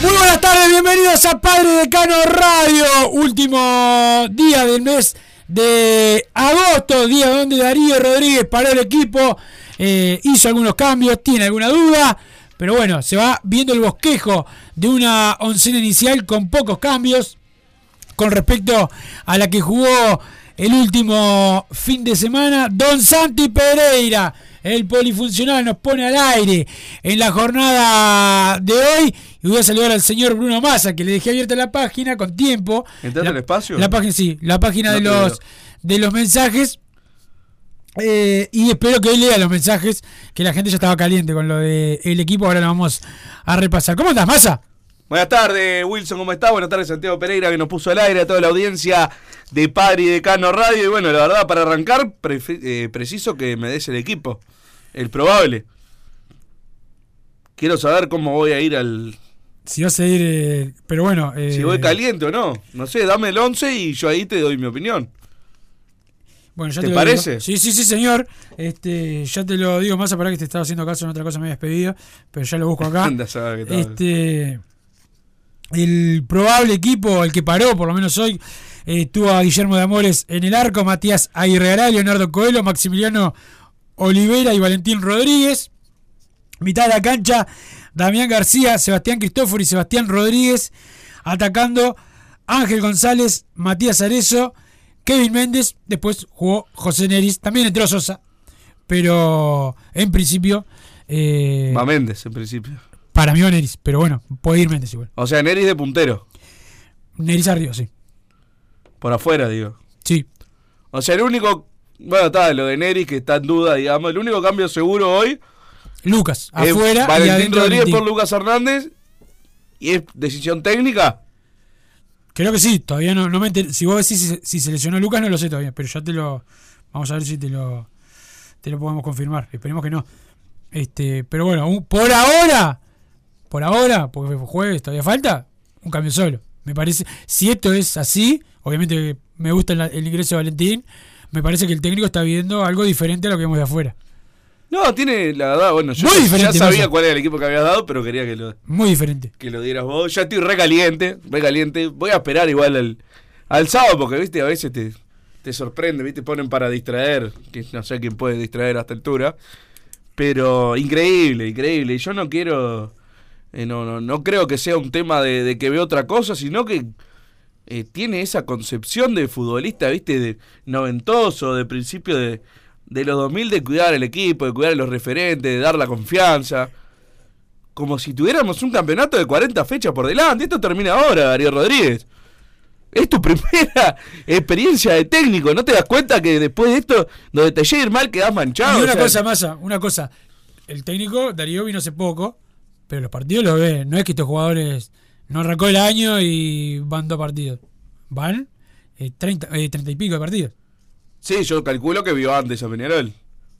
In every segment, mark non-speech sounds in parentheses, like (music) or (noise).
Muy buenas tardes, bienvenidos a Padre Decano Radio. Último día del mes de agosto, día donde Darío Rodríguez paró el equipo, eh, hizo algunos cambios, tiene alguna duda, pero bueno, se va viendo el bosquejo de una oncena inicial con pocos cambios con respecto a la que jugó el último fin de semana. Don Santi Pereira, el polifuncional, nos pone al aire en la jornada de hoy. Y voy a saludar al señor Bruno Massa, que le dejé abierta la página con tiempo. ¿Entraste al espacio? La página, sí, la página No de los de los mensajes. Eh, y espero que hoy lea los mensajes, que la gente ya estaba caliente con lo del el equipo. Ahora lo vamos a repasar. ¿Cómo estás, Massa? Buenas tardes, Wilson, ¿cómo estás? Buenas tardes, Santiago Pereira, que nos puso al aire a toda la audiencia de Padre y Decano Radio. Y bueno, la verdad, para arrancar, eh, preciso que me des el equipo, el probable. Quiero saber cómo voy a ir al... Si vas a ir. eh, pero bueno. eh, Si voy caliente o no. No sé, dame el 11 y yo ahí te doy mi opinión. Bueno, ya ¿Te parece? digo. Sí, sí, sí, señor. Este, ya te lo digo más para que te estaba haciendo caso en otra cosa me habías pedido, pero ya lo busco acá. (laughs) Anda a saber qué tal. este, el probable equipo, el que paró, por lo menos hoy, eh, tuvo a Guillermo de Amores en el arco, Matías Aguirreará, Leonardo Coelho, Maximiliano Olivera y Valentín Rodríguez. Mitad de la cancha, Damián García, Sebastián Cristóforo y Sebastián Rodríguez. Atacando Ángel González, Matías Arezo, Kevin Méndez. Después jugó José Neris. También entró Sosa. Pero en principio. eh, Va Méndez, en principio. Para mí va Neris. Pero bueno, puede ir Méndez igual. O sea, Neris de puntero. Neris arriba, sí. Por afuera, digo. Sí. O sea, el único... Bueno, está lo de Neris que está en duda, digamos. El único cambio seguro hoy Lucas, es afuera. Valentín Rodríguez Valentín. por Lucas Hernández. ¿Y es decisión técnica? Creo que sí, todavía no, no me enter- Si vos decís si, si se lesionó Lucas, no lo sé todavía, pero ya te lo. Vamos a ver si te lo. Te lo podemos confirmar. Esperemos que no. Este, pero bueno, un- por ahora. Por ahora, porque fue jueves, todavía falta. Un cambio solo. Me parece. Si esto es así, obviamente me gusta el, el ingreso de Valentín. Me parece que el técnico está viendo algo diferente a lo que vemos de afuera. No, tiene, la verdad, bueno, yo Muy ya- sabía cuál era el equipo que habías dado, pero quería que lo, Muy diferente. que lo dieras vos. Ya estoy re caliente, re caliente. Voy a esperar igual al, al sábado, porque, viste, a veces te, te sorprende, viste, ponen para distraer, que no sé quién puede distraer a esta altura. Pero increíble, increíble. Y yo no quiero, eh, no, no, no creo que sea un tema de, de que vea otra cosa, sino que eh, tiene esa concepción de futbolista, viste, de noventoso, de principio de, de los 2000, de cuidar el equipo, de cuidar a los referentes, de dar la confianza. Como si tuviéramos un campeonato de 40 fechas por delante. Esto termina ahora, Darío Rodríguez. Es tu (laughs) primera experiencia de técnico. ¿No te das cuenta que después de esto, donde te llegue a ir mal, quedás manchado? y una O sea, cosa, Massa, una cosa. El técnico, Darío, vino hace poco. Pero los partidos los ve. No es que estos jugadores no arrancó el año y van dos partidos. Van eh, 30, eh, 30 y pico de partidos. Sí, yo calculo que vio antes a Peñarol.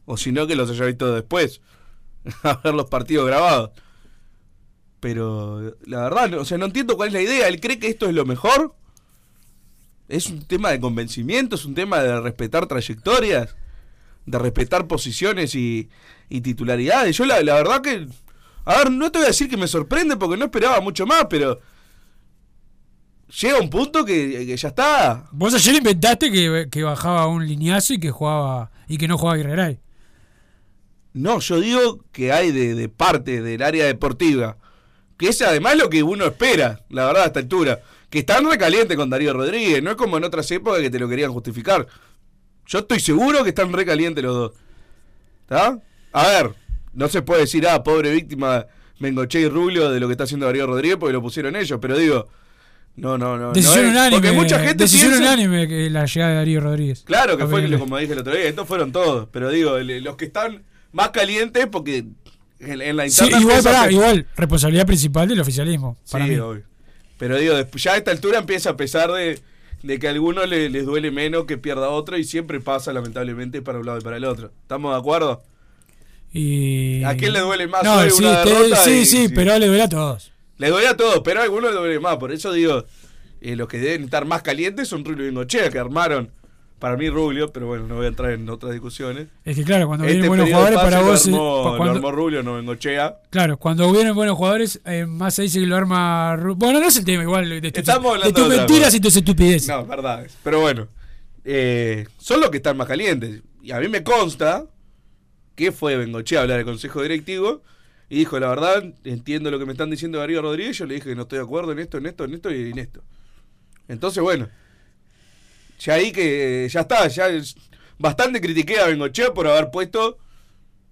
O si no, que los haya visto después. (laughs) a ver los partidos grabados. Pero la verdad, no- o sea, no entiendo cuál es la idea. ¿Él cree que esto es lo mejor? ¿Es un tema de convencimiento? ¿Es un tema de respetar trayectorias? ¿De respetar posiciones y, y titularidades? Yo la, la verdad que... A ver, no te voy a decir que me sorprende porque no esperaba mucho más, pero... Llega un punto que, que ya está. Vos ayer inventaste que, que bajaba un lineazo y que jugaba y que no jugaba Guerreray. No, yo digo que hay de, de parte del área deportiva. Que es además lo que uno espera, la verdad, a esta altura. Que están recalientes con Darío Rodríguez. No es como en otras épocas que te lo querían justificar. Yo estoy seguro que están recalientes los dos. ¿Está? A ver, no se puede decir, ah, pobre víctima Mengoche y Rubio de lo que está haciendo Darío Rodríguez porque lo pusieron ellos. Pero digo, no, no, no. no Decisión es- unánime. Porque mucha gente decisión piensa- unánime que la llegada de Darío Rodríguez. Claro que fue como dije el otro día, estos fueron todos, pero digo, los que están más calientes porque en, en la Sí, interna igual, pará, pe- igual, responsabilidad principal del oficialismo. Para Sí, mí. obvio. Pero digo, ya a esta altura empieza a pesar de, de que a algunos le- les duele menos que pierda otro y siempre pasa lamentablemente para un lado y para el otro. ¿Estamos de acuerdo? Y... ¿A quién le duele más No, sí, te- sí, y- sí, sí. pero le duele a todos. Le duele a todos, pero a algunos le duele más. Por eso digo, eh, los que deben estar más calientes son Rubio y Bengochea, que armaron, para mí Rubio, pero bueno, no voy a entrar en otras discusiones. Es que claro, cuando Este vienen buenos periodo de jugadores para vos... Lo eh, armó, pa- cuando- lo armó Rubio, no Bengochea. Claro, cuando vienen buenos jugadores, eh, más se dice que lo arma... Ru- Bueno, no es el tema igual de, tu- de hablando tus mentiras y tus estupideces. No, verdad. Pero bueno, eh, son los que están más calientes. Y a mí me consta que fue Bengochea a hablar al consejo directivo y dijo, la verdad, entiendo lo que me están diciendo Darío Rodríguez. Yo le dije que no estoy de acuerdo en esto, en esto, en esto y en esto. Entonces, bueno, ya ahí que ya está, ya bastante critiqué a Bengochea por haber puesto.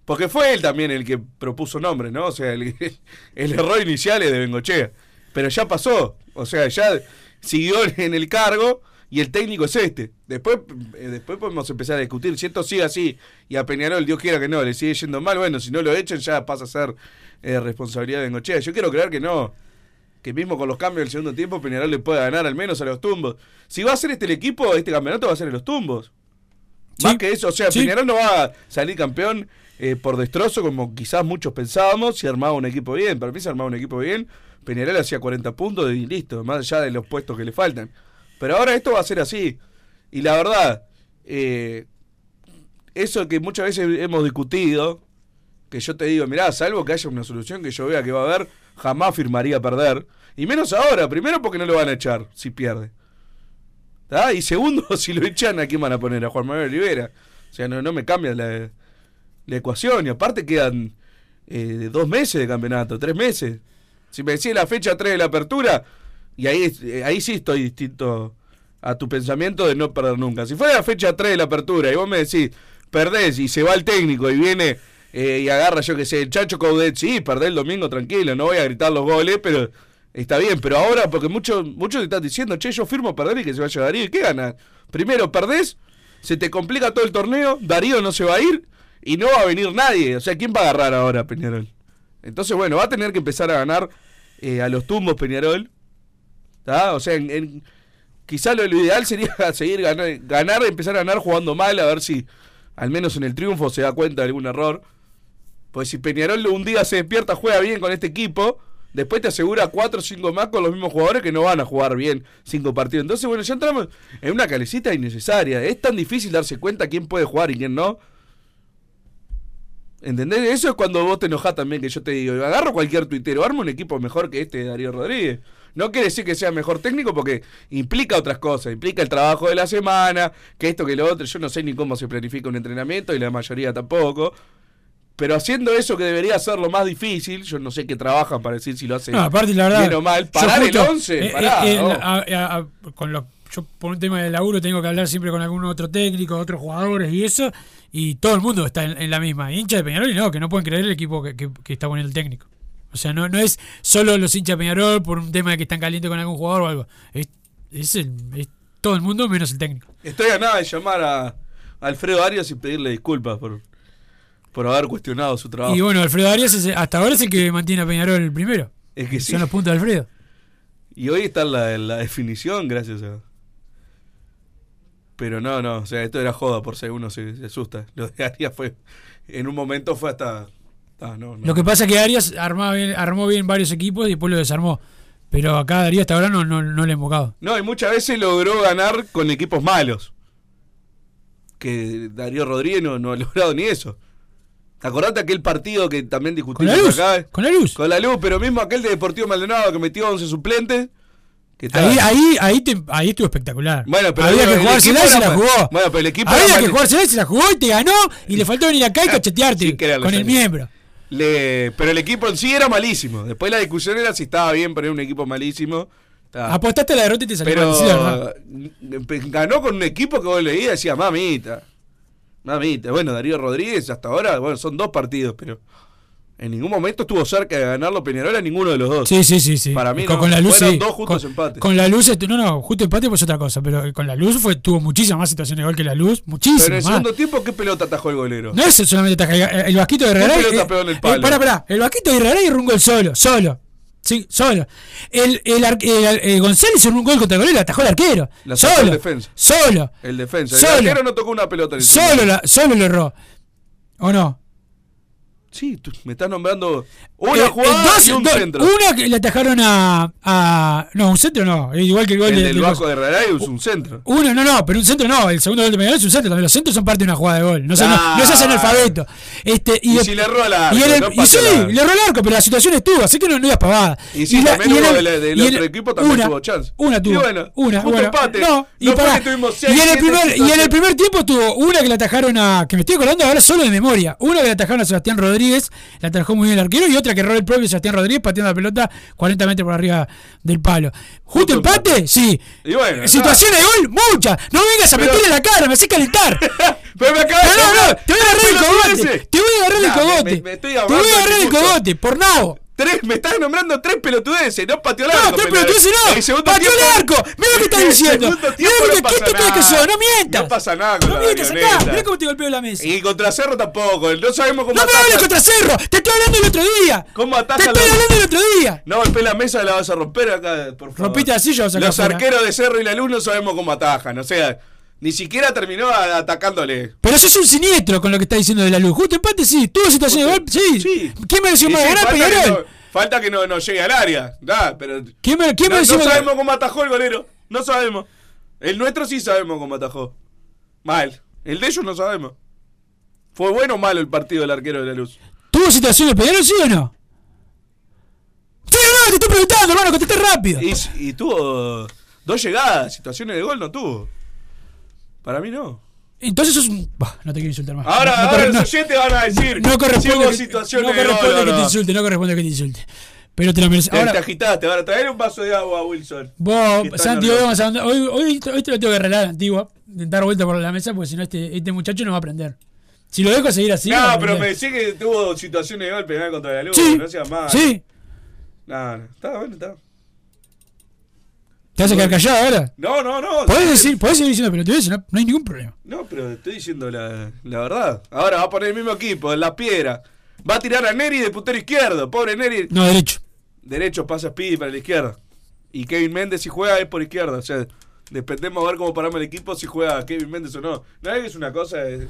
Porque fue él también el que propuso nombres, ¿no? O sea, el, (laughs) el error inicial es de Bengochea. Pero ya pasó. O sea, ya siguió en el cargo y el técnico es este. Después, eh, después podemos empezar a discutir. Si esto sigue así y a Peñarol, Dios quiera que no, le sigue yendo mal, bueno, si no lo echan ya pasa a ser eh, responsabilidad de Bengochea. Yo quiero creer que no. Que mismo con los cambios del segundo tiempo, Peñarol le pueda ganar al menos a los tumbos. Si va a ser este el equipo, este campeonato va a ser en los tumbos. Sí. Más que eso, o sea, Sí. Peñarol no va a salir campeón eh, por destrozo como quizás muchos pensábamos si armaba un equipo bien. Para mí se armaba un equipo bien. Peñarol hacía 40 puntos y listo, más allá de los puestos que le faltan. Pero ahora esto va a ser así. Y la verdad, eh, eso que muchas veces hemos discutido, que yo te digo, mirá, salvo que haya una solución que yo vea que va a haber, jamás firmaría perder. Y menos ahora, primero porque no lo van a echar si pierde. Y segundo, (laughs) si lo echan, ¿a quién van a poner? A Juan Manuel Olivera. O sea, no, no me cambia la, la ecuación. Y aparte quedan eh, dos meses de campeonato, tres meses. Si me decís la fecha 3 de la apertura, y ahí, eh, ahí sí estoy distinto a tu pensamiento de no perder nunca. Si fuera la fecha 3 de la apertura y vos me decís, perdés y se va el técnico y viene eh, y agarra, yo que sé, el Chacho Caudet, sí, perdés el domingo tranquilo, no voy a gritar los goles, pero está bien. Pero ahora, porque muchos muchos te están diciendo, che, yo firmo perder y que se vaya Darío, ¿y qué ganas? Primero, perdés, se te complica todo el torneo, Darío no se va a ir y no va a venir nadie. O sea, ¿quién va a agarrar ahora Peñarol? Entonces, bueno, va a tener que empezar a ganar eh, a los tumbos Peñarol. O sea, en, quizá lo, ideal sería (laughs) seguir ganar, ganar, empezar a ganar jugando mal, a ver si al menos en el triunfo se da cuenta de algún error. Pues si Peñarol un día se despierta, juega bien con este equipo, después te asegura cuatro o cinco más con los mismos jugadores que no van a jugar bien cinco partidos. Entonces, bueno, ya entramos en una calecita innecesaria. Es tan difícil darse cuenta quién puede jugar y quién no. ¿Entendés? Eso es cuando vos te enojás también, que yo te digo, agarro cualquier tuitero, arma un equipo mejor que este de Darío Rodríguez. No quiere decir que sea mejor técnico porque implica otras cosas, implica el trabajo de la semana, que esto, que lo otro. Yo no sé ni cómo se planifica un entrenamiento y la mayoría tampoco. Pero haciendo eso que debería ser lo más difícil, yo no sé qué trabajan para decir si lo hacen No, aparte, la verdad. bien o mal. Parar justo, el 11, eh, pará, eh, ¿no? a- a- a- con los- yo, por un tema de laburo, tengo que hablar siempre con algún otro técnico, otros jugadores y eso. Y todo el mundo está en, en la misma. Hincha de Peñarol y no, que no pueden creer el equipo que, que- que está poniendo el técnico. O sea, no, no es solo los hinchas Peñarol por un tema de que están calientes con algún jugador o algo. Es, es el- es todo el mundo menos el técnico. Estoy a nada de llamar a Alfredo Arias y pedirle disculpas por, por haber cuestionado su trabajo. Y bueno, Alfredo Arias es- hasta ahora es el que mantiene a Peñarol el primero. es que sí. Son los puntos de Alfredo. Y hoy está la, la definición, gracias a. Pero no, no, o sea, esto era joda por si uno se, se asusta. Lo de Arias fue. En un momento fue hasta. Ah, no, no. Lo que pasa es que Arias armaba bien- armó bien varios equipos y después lo desarmó. Pero acá Darío hasta ahora no, no, no le ha embocado. No, y muchas veces logró ganar con equipos malos. Que Darío Rodríguez no, no ha (laughs) logrado ni eso. Acordate aquel partido que también Con discutimos la luz. acá. Con la luz. Con la luz, pero mismo aquel de Deportivo Maldonado que metió 11 suplentes. Que está- Ahí, ahí, ahí, te- ahí estuvo espectacular. Bueno, pero Había que el jugársela y equipo se la jugó. Bueno, pero el equipo Había que mal- jugársela y se la jugó y te ganó y le faltó venir acá y cachetearte Sí, era lo con el miembro. Le- pero el equipo en sí era malísimo. Después la discusión era si estaba bien poner un equipo malísimo. Estaba- Apostaste a la derrota y te salió pero ganó con un equipo que vos leías y decía, mamita. Mamita. Bueno, Darío Rodríguez hasta ahora, bueno, son dos partidos, pero en ningún momento estuvo cerca de ganarlo Peñarol a ninguno de los dos. Sí, sí, sí, sí. Para mí con, no. con la luz Fueron sí. dos justos con, empates. Con la luz, estu- no, no, justo empate pues otra cosa, pero con la luz fue tuvo muchísimas más situaciones de gol que la luz, Pero muchísimas en el más. segundo tiempo, ¿qué pelota atajó el golero? No es solamente taja, el vasquito de Herrera. pelota eh, pegó en el eh, palo? pará, pará, el vasquito de Herrera y un gol solo, solo. Sí, solo. El, el, ar- el- el González hizo un gol contra el golero, atajó el arquero. La solo. el defensa. Solo. El defensa. El Solo. arquero no tocó una pelota en el Solo, la, solo lo erró. ¿O no? Sí, tú me estás nombrando una Eh, jugada eh, dos- y un dos- centro. Una que le atajaron a, a. No, un centro no. es Igual que el gol el de- del de- Vasco de Herrera es un centro. Uno, no, no, pero un centro no. El segundo gol de Peñarol es un centro. También los centros son parte de una jugada de gol. No, se, no, Ah. no se hace analfabeto. Este, y, Y de- si le erró al arco, y, el- no y sí, nada. le erró el arco, pero la situación estuvo, así que no, no ibas pavada. Y sí, la- también hubo el- del- del y otro equipo también una, tuvo chance. Una Y tuvo. bueno, una, bueno, empate. No, y, No y, en el primer, y en el primer tiempo tuvo una que le atajaron a. que me estoy acordando ahora solo de memoria. Una que le atajaron a Sebastián Rodríguez, la atajó muy bien el arquero, y otra que erró el propio Sebastián Rodríguez pateando la pelota 40 metros por arriba del palo. ¿Justo empate? empate. Sí. Y bueno, Situaciones de gol, muchas. No vengas a Pero- meterle la cara, me haces calentar. (laughs) Pero me acabas No, de no, no, te voy a agarrar el cogote. Te voy a agarrar el cogote. te voy a agarrar el cogote, por nabo. Tres, me estás nombrando tres pelotudeces, no pateó el No, arco. tres Peñarol. pelotudeces no. Pateó el arco. Mira lo que estás (laughs) diciendo. Mira lo que no pasa ¿qué te crees que sos? No mientas. No pasa nada con No la mientas acá. Mira cómo te golpeo la mesa. Y contra Cerro tampoco, no sabemos cómo No me hables contra Cerro. Te estoy hablando el otro día. ¿Cómo ataja Te estoy hablando el otro día. No golpeé la mesa, la vas a romper acá, por favor. Rompiste la silla, Los arqueros de Cerro y la Luz no sabemos cómo atajan, o sea, ni siquiera terminó atacándole. Pero sos un siniestro con lo que estás diciendo de la luz. Justo empate, sí. Tuvo situación de gol, sí. Sí. ¿Quién mereció más ganar, Peñarol? no, falta que no, no llegue al área, da, pero ¿Quién, me- quién no, mereció no sabemos cómo atajó el golero, no sabemos. El nuestro sí sabemos cómo atajó. Mal. El de ellos no sabemos. ¿Fue bueno o malo el partido del arquero de la Luz? ¿Tuvo situación de Peñarol, sí o no? Sí o no, te estoy preguntando, hermano, contesté rápido. Y, y tuvo dos llegadas, situaciones de gol no tuvo. Para mí no. Entonces sos un. Bah, no te quiero insultar más. Ahora, no, no ahora los no- oyentes van a decir no corresponde, que, situaciones no corresponde que te no. insulte, no corresponde que te insulte. Pero te lo mereces. Te, te Ahora, agitaste, ahora traer un vaso de agua, Wilson. vos, Santi, hoy, vamos a andar- hoy, hoy, hoy te lo tengo que arreglar la antigua. Dar vuelta por la mesa, porque si no, este, este muchacho no va a aprender. Si lo dejo seguir así. no, pero me decís que tuvo situaciones de gol penal contra la luz, Sí, no seas mal. sí. No, no, está bueno, está. ¿Te vas a quedar callado ahora? No, no, no. Podés, decir, podés seguir diciendo pelotudeces, no, no hay ningún problema. No, pero estoy diciendo la, la verdad. Ahora va a poner el mismo equipo, en la piedra. Va a tirar a Neri de puntero izquierdo. Pobre Neri. No, derecho. Derecho pasa Speedy para la izquierda. Y Kevin Méndez si juega es por izquierda. O sea, dependemos a ver cómo paramos el equipo si juega Kevin Méndez o no. No es una cosa. Es,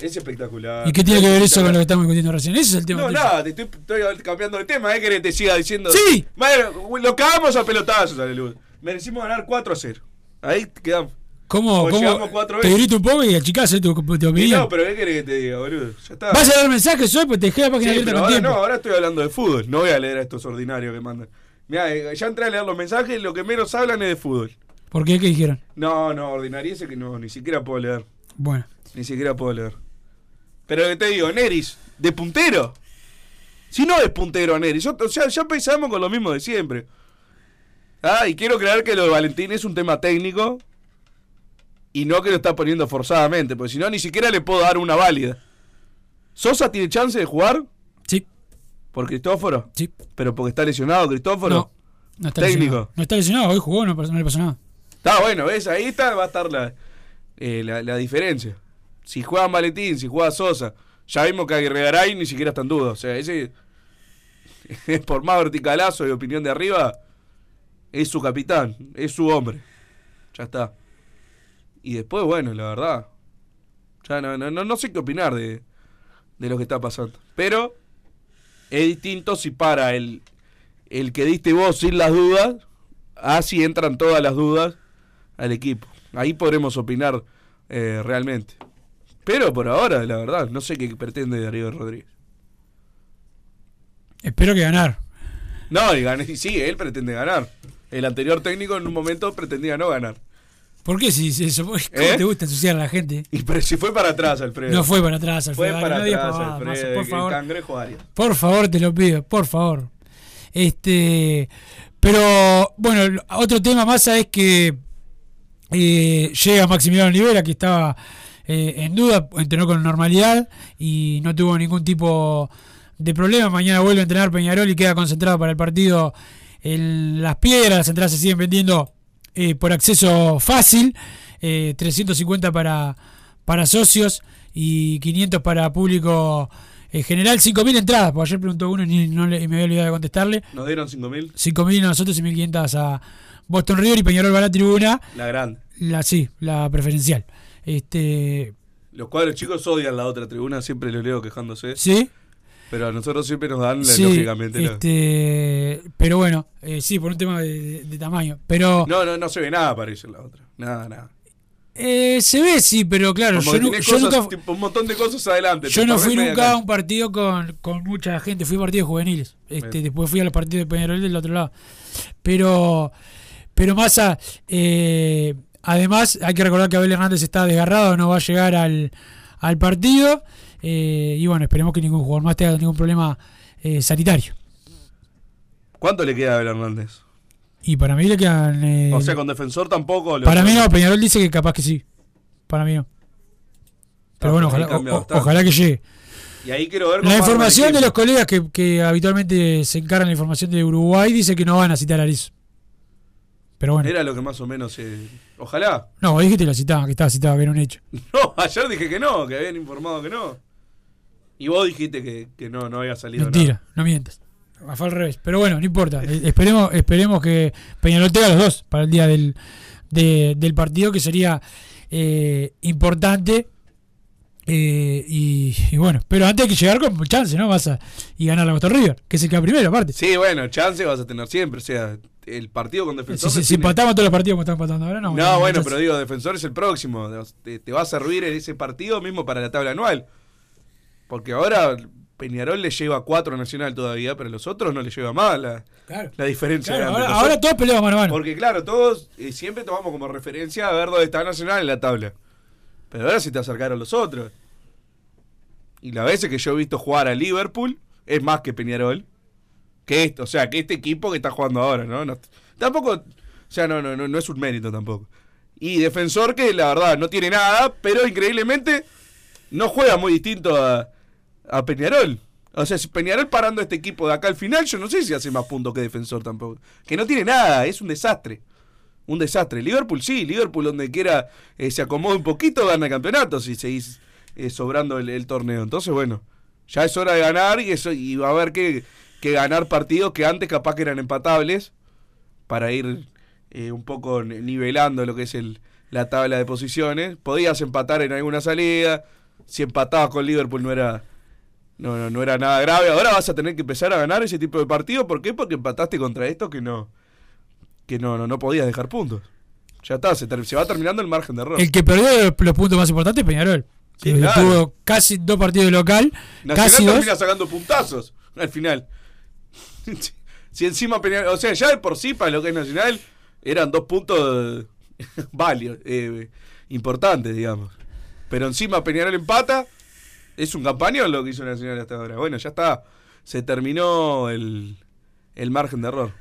es espectacular. ¿Y qué tiene que ver eso con lo que estamos discutiendo recién? Ese es el tema. No, nada, te estoy, estoy cambiando de tema, ¿eh? Que te siga diciendo. Sí. Bueno, lo cagamos a pelotazos, Alelud. Merecimos ganar 4 a 0. Ahí quedamos. ¿Cómo? ¿Cómo? cuatro Te grito un poco y achicás eh, tu, tu opinión. no, pero ¿qué querés que te diga, boludo? Ya está. Vas a dar mensajes hoy, pues te dejé la página Sí, abierta pero con ahora tiempo. no, ahora estoy hablando de fútbol. No voy a leer a estos ordinarios que mandan. Mira, ya entré a leer los mensajes y lo que menos hablan es de fútbol. ¿Por qué? ¿Qué dijeron? No, no, ordinariese que no, ni siquiera puedo leer. Bueno. Ni siquiera puedo leer. Pero que te digo, Neris, de puntero. Si no es puntero Neris, o sea, ya pensamos con lo mismo de siempre. Ah, y quiero creer que lo de Valentín es un tema técnico y no que lo está poniendo forzadamente, porque si no, ni siquiera le puedo dar una válida. ¿Sosa tiene chance de jugar? Sí, ¿Por Cristóforo? sí. ¿Pero porque está lesionado Cristóforo? No, no está Técnico. lesionado. No está lesionado, hoy jugó, no, no le pasó nada. Está bueno, ¿ves? Ahí está, va a estar la, eh, la, la diferencia. Si juega Valentín, si juega Sosa. Ya vimos que Aguirre ni siquiera está en duda. O sea, ese. (laughs) por más verticalazo y opinión de arriba, es su capitán, es su hombre. Ya está. Y después, bueno, la verdad. Ya no, no, no, no sé qué opinar de, de lo que está pasando. Pero es distinto si para el, el que diste vos sin las dudas, así entran todas las dudas al equipo. Ahí podremos opinar eh, realmente. Pero por ahora, la verdad, no sé qué pretende Darío Rodríguez. Espero que ganar. No, y gané, y sí, él pretende ganar. El anterior técnico en un momento pretendía no ganar. ¿Por qué si si eso? ¿Cómo ¿Eh? te gusta ensuciar a la gente? Y pero si fue para atrás, Alfredo. No fue para atrás, Fue Alfredo. para no atrás, Alfredo. Por el favor. cangrejo Arias. Por favor, te lo pido, por favor. Este, pero bueno, otro tema más es que eh, llega Maximiliano Olivera, que estaba eh, en duda, entrenó con normalidad y no tuvo ningún tipo de problema. Mañana vuelve a entrenar Peñarol y queda concentrado para el partido en Las Piedras. Las entradas se siguen vendiendo eh, por acceso fácil, eh, 350 para, para socios y 500 para público en general. 5.000 entradas, porque ayer preguntó uno y, ni- no le- y me había olvidado de contestarle. Nos dieron 5.000. 5.000 a nosotros y 1.500 a Boston River y Peñarol va a la tribuna. La grande. La, sí, la preferencial. Este, Los cuadros chicos odian la otra tribuna, siempre los leo quejándose. sí, Pero a nosotros siempre nos dan, sí, lógicamente. este, pero bueno, eh, sí, por un tema de, de- de tamaño. Pero No, no, no se ve nada para en la otra. Nada, nada. eh, se ve, sí, pero claro, Como yo, que nu- tenés yo cosas, nunca, tipo, un montón de cosas adelante. yo no fui nunca a un partido con, con mucha gente, fui a partidos juveniles. Este, Bien. después fui a los partidos de Peñarol del otro lado. Pero, pero Massa, eh, además hay que recordar que Abel Hernández está desgarrado, no va a llegar al, al partido. Eh, y bueno, esperemos que ningún jugador más tenga ningún problema eh, sanitario. ¿Cuánto le queda a Abel Hernández? Y para mí le quedan. eh, O sea, con defensor tampoco. le- para mí no, Peñarol dice que capaz que sí. Para mí no. Pero Ah, bueno, ojalá, o- que llegue. Y ahí quiero ver La información de los colegas que, que habitualmente se encargan de la información de Uruguay dice que no van a citar a Ariz. Pero bueno. Era lo que más o menos. eh, Ojalá. No, dijiste que lo citaban, que estaba citado, que era un hecho. (laughs) No, ayer dije que no, que habían informado que no. Y vos dijiste que, que no, no había salido Mentira, no mientas. Fue al revés. Pero bueno, no importa. Eh, esperemos, esperemos que Peñarol tenga los dos para el día del, de- del partido, que sería eh, importante. Eh, y, y bueno, pero antes hay que llegar con chance, ¿no? Vas a, y ganar la Boston River, que se queda primero, aparte. Sí, bueno, chance vas a tener siempre. O sea, el partido con Si, defensor. si- si tiene- empatamos todos los partidos como están empatando ahora, no. No, bueno, pero digo, defensor es el próximo. Te, te va a servir en ese partido mismo para la tabla anual. Porque ahora Peñarol le lleva cuatro a Nacional todavía, pero a los otros no le lleva más la, Claro. la diferencia. Claro, ahora, todos peleamos mano a mano. Porque claro, todos eh, siempre tomamos como referencia a ver dónde está Nacional en la tabla. Pero ahora se te acercaron los otros. Y las veces que yo he visto jugar a Liverpool es más que Peñarol. Que esto, o sea, que este equipo que está jugando ahora, ¿no? No- tampoco, o sea, no, no, no, no es un mérito tampoco. Y defensor que la verdad no tiene nada, pero increíblemente no juega muy distinto a, a Peñarol. O sea, si Peñarol parando este equipo de acá al final, yo no sé si hace más puntos que defensor tampoco. Que no tiene nada, es un desastre. Un desastre. Liverpool sí, Liverpool donde quiera eh, se acomode un poquito, gana campeonatos y seguís eh, sobrando el, el torneo. Entonces, bueno, ya es hora de ganar y, eso, y va a haber que, que ganar partidos que antes capaz que eran empatables para ir eh, un poco ni- nivelando lo que es el, la tabla de posiciones. Podías empatar en alguna salida. Si empatabas con Liverpool no era, no, no, no era nada grave. Ahora vas a tener que empezar a ganar ese tipo de partido. ¿Por qué? Porque empataste contra esto que no que no, no, no podías dejar puntos. Ya está, se, va terminando el margen de error. El que perdió los puntos más importantes es Peñarol. Sí, claro. Tuvo casi dos partidos de local, Nacional casi dos. termina sacando puntazos al final. (laughs) si encima Peñarol, o sea, ya de por sí para lo que es Nacional eran dos puntos (laughs) válidos, eh, importantes, digamos. Pero encima Peñarol empata, es un campañón lo que hizo Nacional hasta ahora. Bueno, ya está, se terminó el, el margen de error.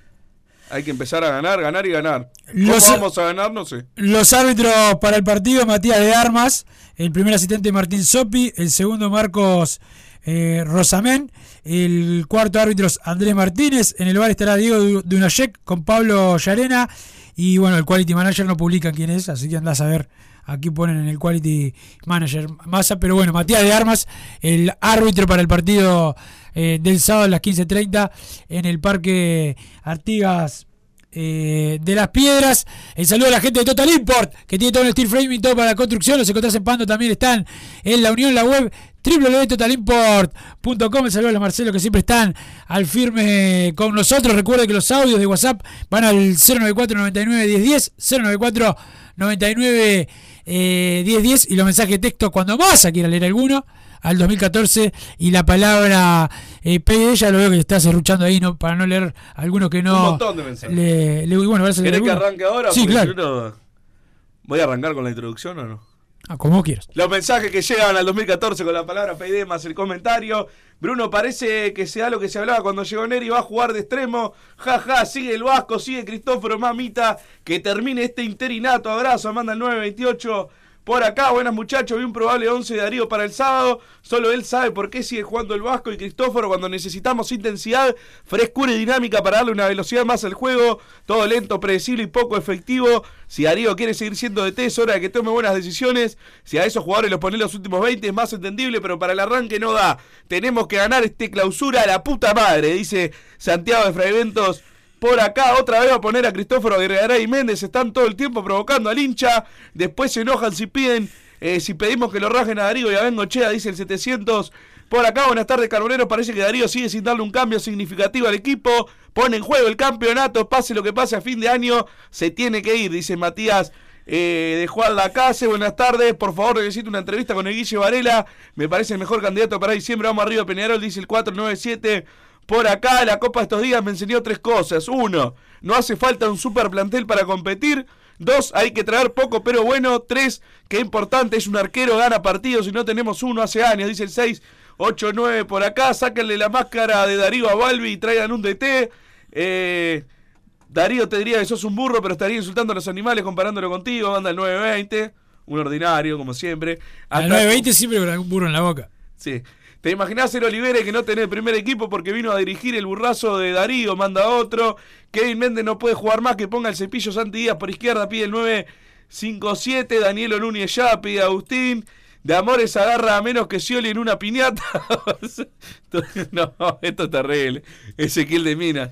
Hay que empezar a ganar, ganar y ganar. ¿Cómo Los- vamos a ganar? No sé. Los árbitros para el partido, Matías de Armas, el primer asistente Martín Sopi, el segundo Marcos eh, Rosamén, el cuarto árbitro es Andrés Martínez, en el bar estará Diego Du- Dunayek con Pablo Llarena y bueno, el quality manager no publica quién es, así que andás a ver Aquí ponen en el Quality Manager Massa, pero bueno, Matías de Armas, el árbitro para el partido eh, del sábado a las 15.30 en el Parque Artigas eh, de las Piedras. El saludo a la gente de Total Import, que tiene todo el steel framing, todo para la construcción. Los encontrás en Pando también están en la unión, la web www.totalimport.com. El saludo a los Marcelo que siempre están al firme con nosotros. Recuerden que los audios de WhatsApp van al 094 99 1010 094 99 eh, 1010 y los mensajes de texto cuando vas a quiera leer alguno al 2014 y la palabra eh, PD ya lo veo que está cerruchando ahí no para no leer algunos que no Un montón de mensajes. le, le- bueno, ¿vas a leer ¿Querés que alguno? arranque ahora? sí claro si no- ¿Voy a arrancar con la introducción o no? Ah, como quieras Los mensajes que llegan al 2014 con la palabra PD más el comentario. Bruno, parece que sea lo que se hablaba cuando llegó Neri, va a jugar de extremo. Ja, ja, sigue el Vasco, sigue Cristóforo, mamita. Que termine este interinato. Abrazo, manda el 928. Por acá, buenas muchachos, vi un probable 11 de Darío para el sábado. Solo él sabe por qué sigue jugando el Vasco y Cristóforo cuando necesitamos intensidad, frescura y dinámica para darle una velocidad más al juego. Todo lento, predecible y poco efectivo. Si Darío quiere seguir siendo de es hora de que tome buenas decisiones. Si a esos jugadores los pone los últimos 20 es más entendible, pero para el arranque no da. Tenemos que ganar este clausura a la puta madre, dice Santiago de Fraiventos. Por acá otra vez va a poner a Cristóforo Guerrera y Méndez. Están todo el tiempo provocando al hincha. Después se enojan si piden, eh, si pedimos que lo rajen a Darío y a Bengochea, dice el 700. Por acá, buenas tardes, Carbonero. Parece que Darío sigue sin darle un cambio significativo al equipo. Pone en juego el campeonato. Pase lo que pase a fin de año, se tiene que ir, dice Matías. Eh, de Juan Lacase, buenas tardes. Por favor, necesito una entrevista con el Guille Varela. Me parece el mejor candidato para diciembre. Vamos arriba, Peñarol, dice el 497. Por acá, la Copa estos días me enseñó tres cosas. Uno, no hace falta un super plantel para competir. Dos, hay que traer poco pero bueno. Tres, que importante es un arquero, gana partidos y no tenemos uno hace años, dice el 6. 8, 9 por acá, sáquenle la máscara de Darío a Balbi y traigan un DT. Eh, Darío te diría que sos un burro, pero estaría insultando a los animales comparándolo contigo. Anda el 920, un ordinario, como siempre. al Acá- 920 siempre con algún burro en la boca Sí. ¿Te imaginás ser Olivera y que no tener primer equipo porque vino a dirigir el burrazo de Darío? Manda otro. Kevin Méndez no puede jugar más que ponga el cepillo Santi Díaz por izquierda, pide el 957. Danielo Núñez ya pide Agustín. De Amores agarra a menos que Scioli en una piñata. (laughs) no, esto es terrible. Ezequiel de Minas.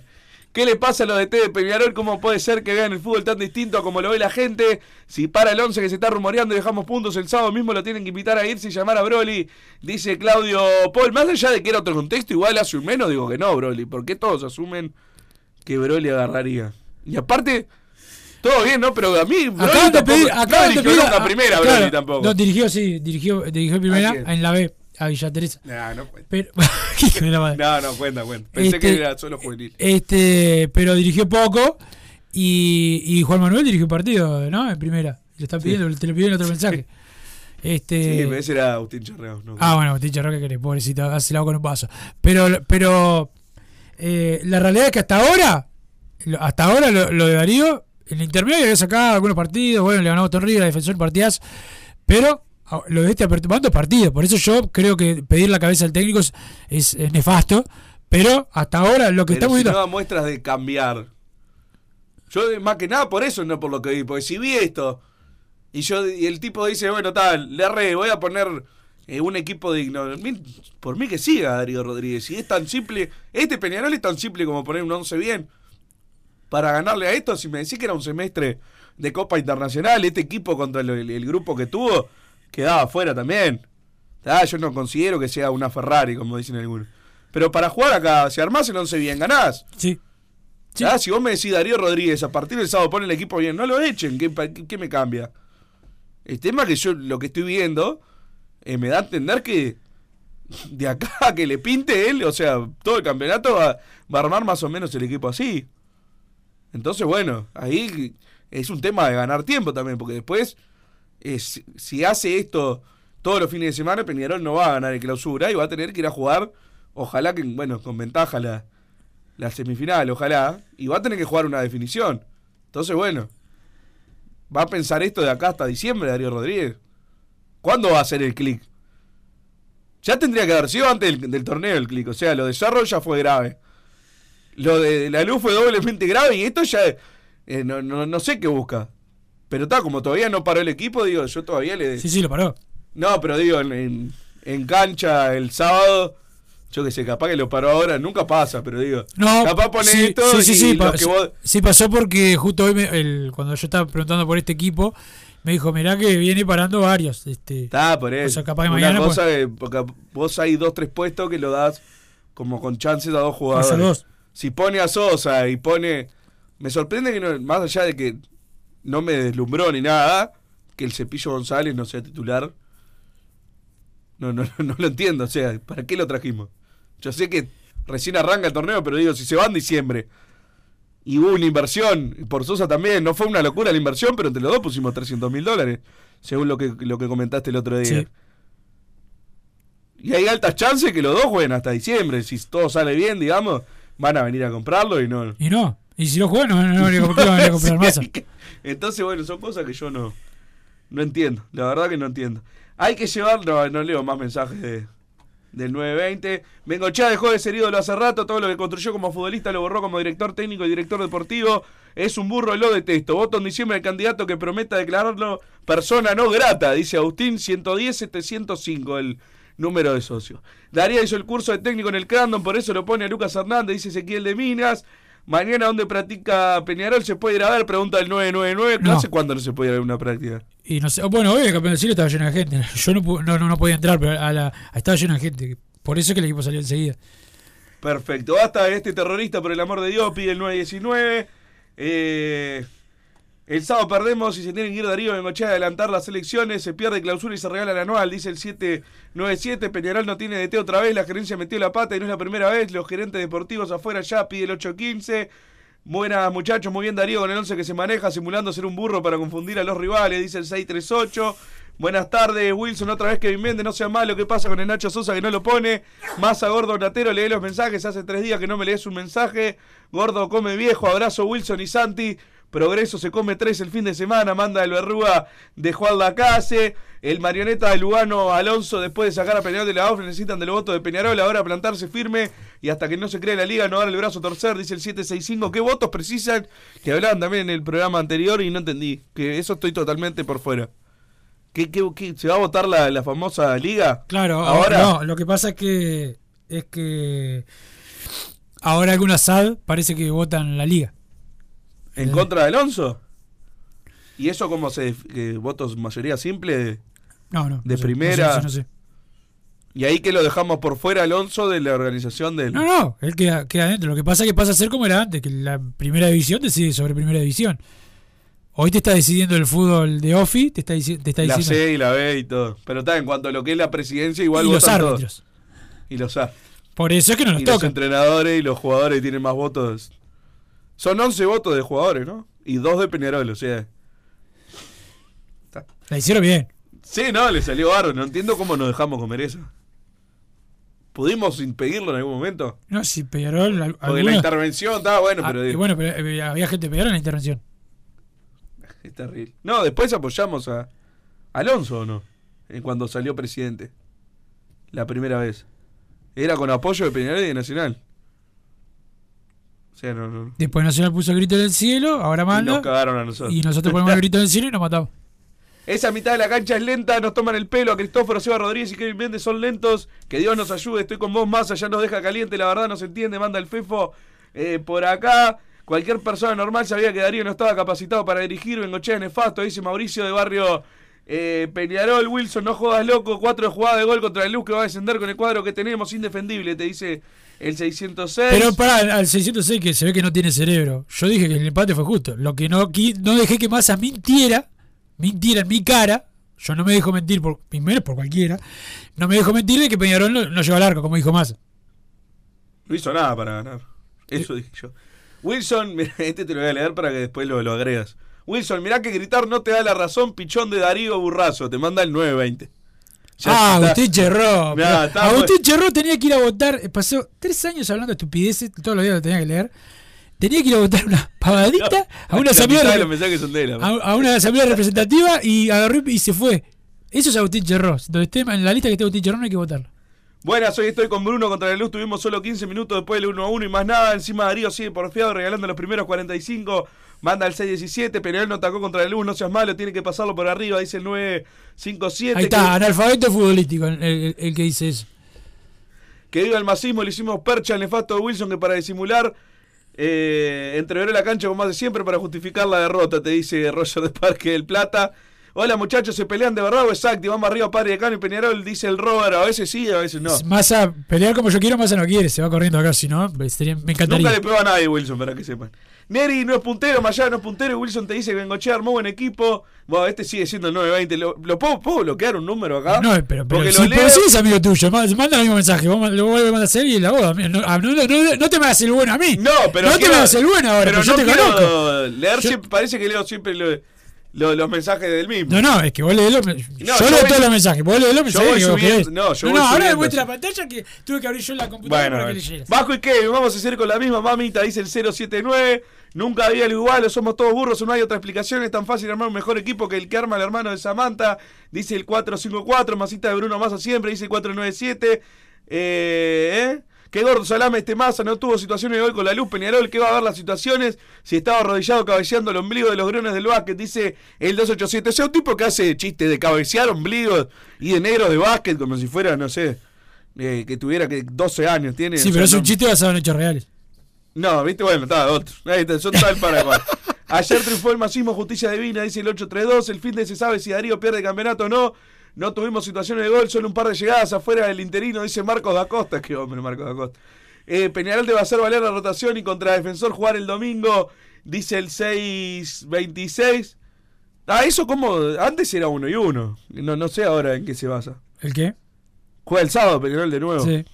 ¿Qué le pasa a los de T de Peñarol? ¿Cómo puede ser que vean el fútbol tan distinto a como lo ve la gente? Si para el 11 que se está rumoreando y dejamos puntos el sábado mismo, lo tienen que invitar a irse y llamar a Broly. Dice Claudio Paul. Más allá de que era otro contexto, igual hace un menos, digo que no, Broly. ¿Por qué todos asumen que Broly agarraría? Y aparte, todo bien, ¿no? Pero a mí, Broly acaban de tampoco- pedir no de dirigió pedir nunca a- primera, claro, Broly tampoco. no, dirigió sí dirigió dirigió primera en la B a Villa Teresa Nah, no cuenta. pero (laughs) la. No, no, cuenta, cuenta. Pensé Este, que era solo juvenil. Este, pero dirigió poco y, y Juan Manuel dirigió un partido, ¿no? En primera. Le está pidiendo, te lo pidió en otro mensaje. Este, Sí, pero ese era Agustín Charreos, ¿no? Ah, bueno, Ticha Roque que pobrecito, hace con un vaso. Pero, pero eh, la realidad es que hasta ahora, hasta ahora lo, lo de Darío, en el intermedio había sacado algunos partidos, bueno, le ganó a Boston River, a Defensor partidas, pero lo de este aperturando partidos. Por eso yo creo que pedir la cabeza al técnico es, es, es nefasto. Pero hasta ahora lo que Pero estamos si no viendo. da muestras de cambiar. Yo más que nada por eso, no por lo que vi, porque si vi esto y yo y el tipo dice, bueno, tal, le erré, voy a poner eh, un equipo digno. Por mí que siga Darío Rodríguez. Si es tan simple, este Peñarol es tan simple como poner un 11 bien. Para ganarle a esto, si me decís que era un semestre de Copa Internacional, este equipo contra el, el- el grupo que tuvo, quedaba afuera también. Ah, yo no considero que sea una Ferrari, como dicen algunos. Pero para jugar acá, si armás el 11 bien, ganás. Sí. Sí. Ah, si vos me decís Darío Rodríguez, a partir del sábado pone el equipo bien, no lo echen, ¿qué, me cambia? El tema que yo lo que estoy viendo eh, me da a entender que de acá a que le pinte él, o sea, todo el campeonato va, va a armar más o menos el equipo así. Entonces, bueno, ahí es un tema de ganar tiempo también, porque después, eh, si, hace esto todos los fines de semana, Peñarol no va a ganar el clausura y va a tener que ir a jugar, ojalá que, bueno, con ventaja la, semifinal, ojalá, y va a tener que jugar una definición. Entonces, bueno, va a pensar esto de acá hasta diciembre, Darío Rodríguez. ¿Cuándo va a hacer el clic? Ya tendría que haber sido antes del, torneo el clic, o sea, lo de Cerro ya fue grave. Lo de la luz fue doblemente grave y esto ya eh, no, no, no sé qué busca. Pero está, como todavía no paró el equipo, digo, yo todavía le. Sí, sí, lo paró. No, pero digo, en, en, en cancha el sábado, yo que sé, capaz que lo paró ahora, nunca pasa, pero digo. No, capaz pone sí, esto sí, sí, y sí, pa- que vos- sí pasó porque justo hoy, me- el- cuando yo estaba preguntando por este equipo, me dijo, mirá que viene parando varios. Este, Está por eso. O sea, capaz que Una mañana, que- porque vos hay dos, tres puestos que lo das como con chances a dos jugadores. Hacer dos. Si pone a Sosa y pone. Me sorprende que no, más allá de que no me deslumbró ni nada, que el Cepillo González no sea titular. No, no, no, lo entiendo. O sea, ¿para qué lo trajimos? Yo sé que recién arranca el torneo, pero digo, si se va en diciembre y hubo una inversión, por Sosa también, no fue una locura la inversión, pero entre los dos pusimos 300 mil dólares, según lo que, lo que comentaste el otro día. Sí. Y hay altas chances que los dos jueguen hasta diciembre. Si todo sale bien, digamos, van a venir a comprarlo y no. Y no. Y si lo juegan, no, no, no, van a comprar- masa. Entonces, bueno, son cosas que yo no, no entiendo. La verdad que no entiendo. Hay que llevar, no, no leo más mensajes de, del 920. Bengochea dejó de ser ídolo hace rato. Todo lo que construyó como futbolista lo borró como director técnico y director deportivo. Es un burro, lo detesto. Voto en diciembre al candidato que prometa declararlo persona no grata, dice Agustín 110-705, el número de socio. Daría hizo el curso de técnico en el Crandon, por eso lo pone a Lucas Hernández, dice Ezequiel de Minas. Mañana, ¿dónde practica Peñarol? ¿Se puede ir a ver? Pregunta el 999. No. ¿Hace cuándo no se puede ir a ver una práctica? Y no sé, bueno, hoy el campeón del siglo estaba lleno de gente. (laughs) Yo no, no, no, no podía entrar, pero a la, estaba lleno de gente. Por eso es que el equipo salió enseguida. Perfecto. Basta de este terrorista, por el amor de Dios, pide el 919. Eh, el sábado perdemos y se tienen que ir Darío Bengochea a adelantar las elecciones. Se pierde clausura y se regala la anual, dice el 797. Peñarol no tiene DT otra vez. La gerencia metió la pata y no es la primera vez. Los gerentes deportivos afuera ya pide el 815. Buenas muchachos, muy bien Darío con el 11 que se maneja simulando ser un burro para confundir a los rivales, dice el 638. Buenas tardes, Wilson, otra vez que Méndez, no sea malo, ¿qué pasa con el Nacho Sosa que no lo pone? Massa Gordo Natero, lee los mensajes, hace tres días que no me lees un mensaje. Gordo come viejo, abrazo Wilson y Santi. Progreso se come tres el fin de semana, manda el verruga de Juan Lacase. El marioneta de Lugano Alonso, después de sacar a Peñarol de la OFRE, necesitan del voto de Peñarol. Ahora plantarse firme y hasta que no se cree la liga, no dar el brazo a torcer, dice el 765. ¿Qué votos precisan? Que hablaban también en el programa anterior y no entendí. Que eso estoy totalmente por fuera. ¿Qué, qué- qué- se va a votar la, la famosa liga? Claro, ahora. no, lo que pasa es que es que ahora algunas SAD parece que votan la liga. ¿En contra de Alonso? ¿Y eso como se que votos mayoría simple? No, no. De no sé, primera. No sé, no sé. Y ahí que lo dejamos por fuera Alonso de la organización del. No, no, él queda, queda dentro. Lo que pasa es que pasa a ser como era antes, que la primera división decide sobre primera división. Hoy te está decidiendo el fútbol de Ofi, te está, te está la diciendo. C y la B y todo. Pero está, en cuanto a lo que es la presidencia, igual y los todos. árbitros. Y los A. Por eso es que no nos y los tocan. entrenadores y los jugadores tienen más votos. Son 11 votos de jugadores, ¿no? Y dos de Peñarol, o sea. La hicieron bien. Sí, no, le salió barro. No entiendo cómo nos dejamos comer eso. ¿Pudimos impedirlo en algún momento? No, si Peñarol. al- Porque la intervención estaba bueno, Ah, pero y bueno, pero eh, había gente de Peñarol en la intervención. es terrible. No, después apoyamos a Alonso, ¿o no? En cuando salió presidente. La primera vez. Era con apoyo de Peñarol y de Nacional. O sea, no, no. Después Nacional puso el grito en el cielo, ahora Y manda. nos cagaron a nosotros. Y nosotros ponemos el grito en el cielo y nos matamos. (laughs) Esa mitad de la cancha es lenta, nos toman el pelo. A Cristóforo, Seba Rodríguez y Kevin Méndez son lentos. Que Dios nos ayude, estoy con vos más, allá nos deja caliente, la verdad no se entiende, manda el FEFO eh, por acá. Cualquier persona normal sabía que Darío no estaba capacitado para dirigir. Bengochea nefasto, dice Mauricio de Barrio eh, Peñarol. Wilson, no jodas loco. Cuatro jugadas de gol contra el Luz que va a descender con el cuadro que tenemos. Indefendible, te dice el 606. Pero para al 606 que se ve que no tiene cerebro. Yo dije que el empate fue justo. Lo que no, no dejé que Massa mintiera, mintiera en mi cara. Yo no me dejo mentir por primero por cualquiera. No me dejo mentir de que Peñarol no, no llegó al arco, como dijo Massa. No hizo nada para ganar. Eso dije yo. Wilson, (laughs) este te lo voy a leer para que después lo, lo agregas. Wilson, mirá que gritar no te da la razón, pichón de Darío Burrazo. Te manda el 920. Ya ah, está. Agustín Cherró. Está Agustín Cherró tenía que ir a votar. Pasó tres años hablando de estupideces. Todos los días lo tenía que leer. Tenía que ir a votar una pavadita (laughs) a una asamblea, de a, a una asamblea representativa y agarró y se fue. Eso es Agustín Cherró. Donde esté en la lista que esté Agustín Cherró no hay que votarlo. Buenas, hoy estoy con Bruno contra la luz. Tuvimos solo 15 minutos después del 1 a 1 y más nada. Encima Darío sigue porfiado, regalando los primeros 45. Manda el 6-17. Peñarol no atacó contra la luz. No seas malo, tiene que pasarlo por arriba. Dice el 9-5-7. Ahí está, analfabeto futbolístico el, el- el que dice eso. Que viva el masismo, le hicimos percha al nefasto de Wilson que para disimular eh, entreveró la cancha como hace siempre para justificar la derrota, te dice Roger de Parque del Plata. Hola muchachos, ¿se pelean de verdad o exacto? Y vamos arriba, padre de Cano y Peñarol, dice el Robert. A veces sí, a veces no. Massa, pelear como yo quiero, Massa no quiere. Se va corriendo acá, si no, me Nunca encantaría. le pegó a nadie Wilson, para que sepan. Neri no es puntero, Mayá no es puntero. Wilson te dice que Bengochea armó buen equipo. Bueno, este sigue siendo el 920. ¿Lo, lo puedo, puedo bloquear un número acá? No, pero, pero leo- pero si es amigo tuyo, ma- manda el mismo mensaje, vos lo vuelve a mandar a hacer y la. No, ah, no, no, no, no te me hagas el bueno a mí. No, pero No te quiero- me hagas el bueno ahora, pero yo no te conozco. Leer Yo- siempre- parece que leo siempre lo- lo- los mensajes del mismo. No, no, es que vos lees los mensajes. No, yo yo leo todos los mensajes. Vos lees los mensajes voy que subiendo- no, yo no, voy ahora subiendo me muestra la pantalla que tuve que abrir yo la computadora Bueno, para que leyeras. Bajo y qué, vamos a hacer con la misma mamita, dice el 079. Nunca había algo igual, somos todos burros, no hay otra explicación. Es tan fácil armar un mejor equipo que el que arma el hermano de Samantha. Dice el 454, masita de Bruno Massa siempre, dice el 497. Eh, ¿eh? Qué gordo salame este Massa, no tuvo situaciones de gol con la luz. Peñarol, que va a ver las situaciones si estaba arrodillado cabeceando el ombligo de los grones del básquet, dice el 287. O sea, un tipo que hace chiste de cabecear ombligos y de negros de básquet, como si fuera, no sé, eh, que tuviera que 12 años. Tiene, Sí, pero es un chiste basado en hechos reales. no, viste, bueno, está, otro. Ahí está, son tal para cual. Ayer triunfó el masismo Justicia Divina, dice el 8-3-2. El fin de se sabe si Darío pierde campeonato o no. No tuvimos situaciones de gol, solo un par de llegadas afuera del interino, dice Marcos da Costa. Qué hombre, Marcos da Costa. Eh, Peñarol te va a hacer valer la rotación y contra Defensor jugar el domingo, dice el 6-26. Ah, eso como. Antes era uno y uno. No, no sé ahora en qué se basa. ¿El qué? Juega el sábado Peñarol de nuevo. Sí.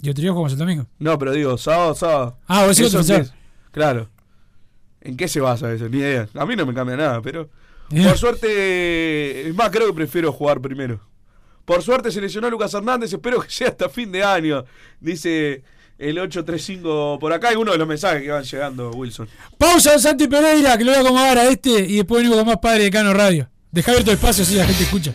Y otro día jugamos el domingo. No, pero digo, sábado, sábado. Ah, vos qué- Claro. ¿En qué se basa eso? Ni idea. A mí no me cambia nada, pero. Por (laughs) suerte. Es más, creo que prefiero jugar primero. Por suerte se lesionó Lucas Hernández. Espero que sea hasta fin de año. Dice el 835 por acá. Algunos de los mensajes que van llegando, Wilson. Pausa de Santi Pereira, que lo voy a acomodar a este y después venimos con más padre de Cano Radio. Deja abierto el espacio así la gente escucha.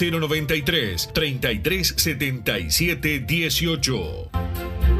093 3377 18.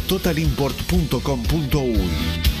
www.totalimport.com.uy.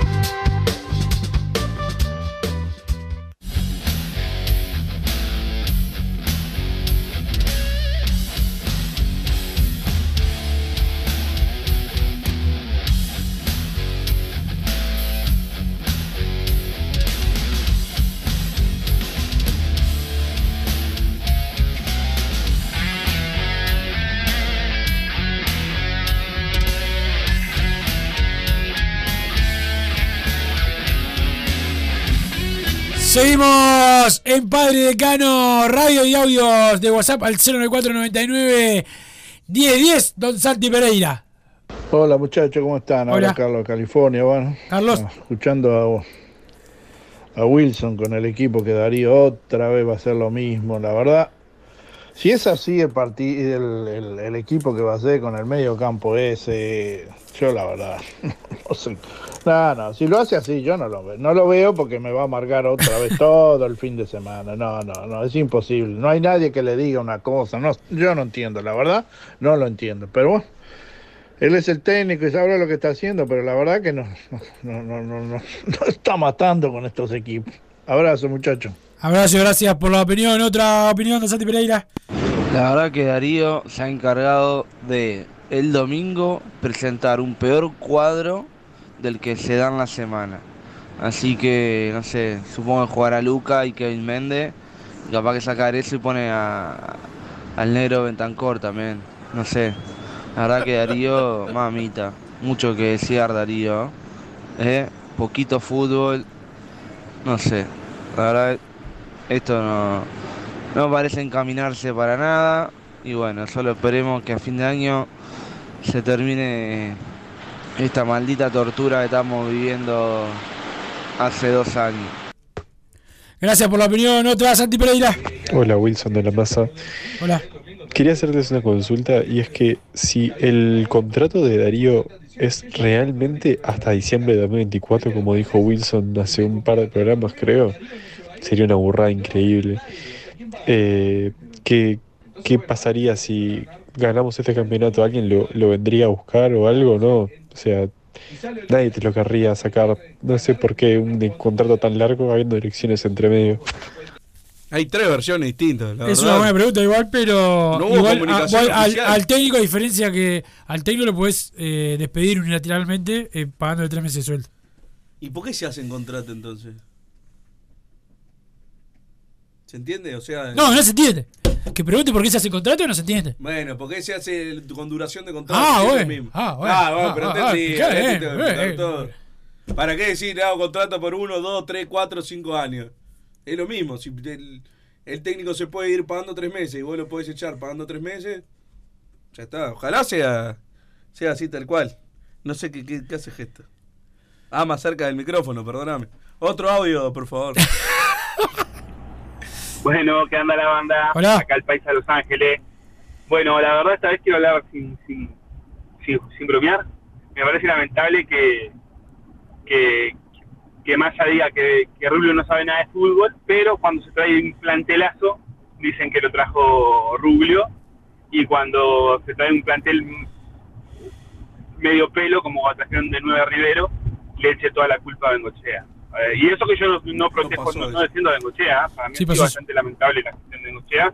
Seguimos en Padre Decano, radio y audios de WhatsApp al 09499 1010, Don Santi Pereira. Hola muchachos, ¿cómo están? Ahora Hola. Carlos, California, bueno. Carlos. Ah, escuchando a, a Wilson con el equipo que Darío otra vez va a hacer lo mismo, la verdad. Si es así el, parti- el, el- el equipo que va a hacer con el medio campo ese, yo la verdad, (laughs) no sé. No, no, si lo hace así yo no lo veo. No lo veo porque me va a amargar otra vez (laughs) todo el fin de semana. No, no, no, es imposible. No hay nadie que le diga una cosa. No, yo no entiendo, la verdad, no lo entiendo. Pero bueno, él es el técnico y sabe lo que está haciendo, pero la verdad que no, no, no, no, no, no está matando con estos equipos. Abrazo, muchachos. Abrazo, gracias por la opinión. Otra opinión, Don Santi Pereira. La verdad que Darío se ha encargado de el domingo presentar un peor cuadro del que se da en la semana. Así que, no sé, supongo que jugará Luca y Kevin Méndez. y Capaz que sacar eso y pone a, al negro Bentancor también. No sé. La verdad que Darío, (laughs) mamita. Mucho que desear Darío. ¿eh? Poquito fútbol. No sé. La verdad, esto no, no parece encaminarse para nada. Y bueno, solo esperemos que a fin de año se termine esta maldita tortura que estamos viviendo hace dos años. Gracias por la opinión. Otra, Santi Pereira. Hola Wilson de la Masa. Hola. Quería hacerles una consulta y es que si el contrato de Darío es realmente hasta diciembre de 2024, como dijo Wilson hace un par de programas creo, sería una burrada increíble. Eh, ¿qué, qué pasaría si ganamos este campeonato? ¿Alguien lo, lo vendría a buscar o algo? No, o sea, nadie te lo querría sacar. No sé por qué un contrato tan largo habiendo elecciones entre medio. Hay tres versiones distintas. la Es verdad. una buena pregunta igual, pero No hubo igual, a- igual al, al técnico, a diferencia que al técnico lo puedes eh, despedir unilateralmente eh, pagándole tres meses de sueldo. ¿Y por qué se hacen contrato entonces? ¿Se entiende? O sea. No, no se entiende. Que pregunte por qué se hace contrato no se entiende. Bueno, ¿por qué se hace con duración de contrato? Ah, bueno. Ah, bueno. Ah, bueno, Ah, pero ah, entendí. ah, entendí, bien, entendí todo. ¿Para qué decir hago contrato por uno, dos, tres, cuatro, cinco años? Es lo mismo. Si el, el técnico se puede ir pagando tres meses y vos lo podés echar pagando tres meses, ya está. Ojalá sea, sea así tal cual. No sé qué, qué, qué hace gesto. Ah, más cerca del micrófono, perdóname. Otro audio, por favor. (laughs) Bueno, ¿qué anda la banda? Hola. Acá el país de Los Ángeles. Bueno, la verdad esta vez quiero hablar sin, sin, sin, sin bromear. Me parece lamentable que, que, que Massa diga que, que Rubio no sabe nada de fútbol, pero cuando se trae un plantelazo dicen que lo trajo Rubio y cuando se trae un plantel medio pelo, como trajeron de Nueva Rivero, le eche toda la culpa a Bengochea. Eh, y eso que yo no, no protejo, no, no defiendo a Bengochea, para mí Sí, es bastante lamentable la gestión de Bengochea,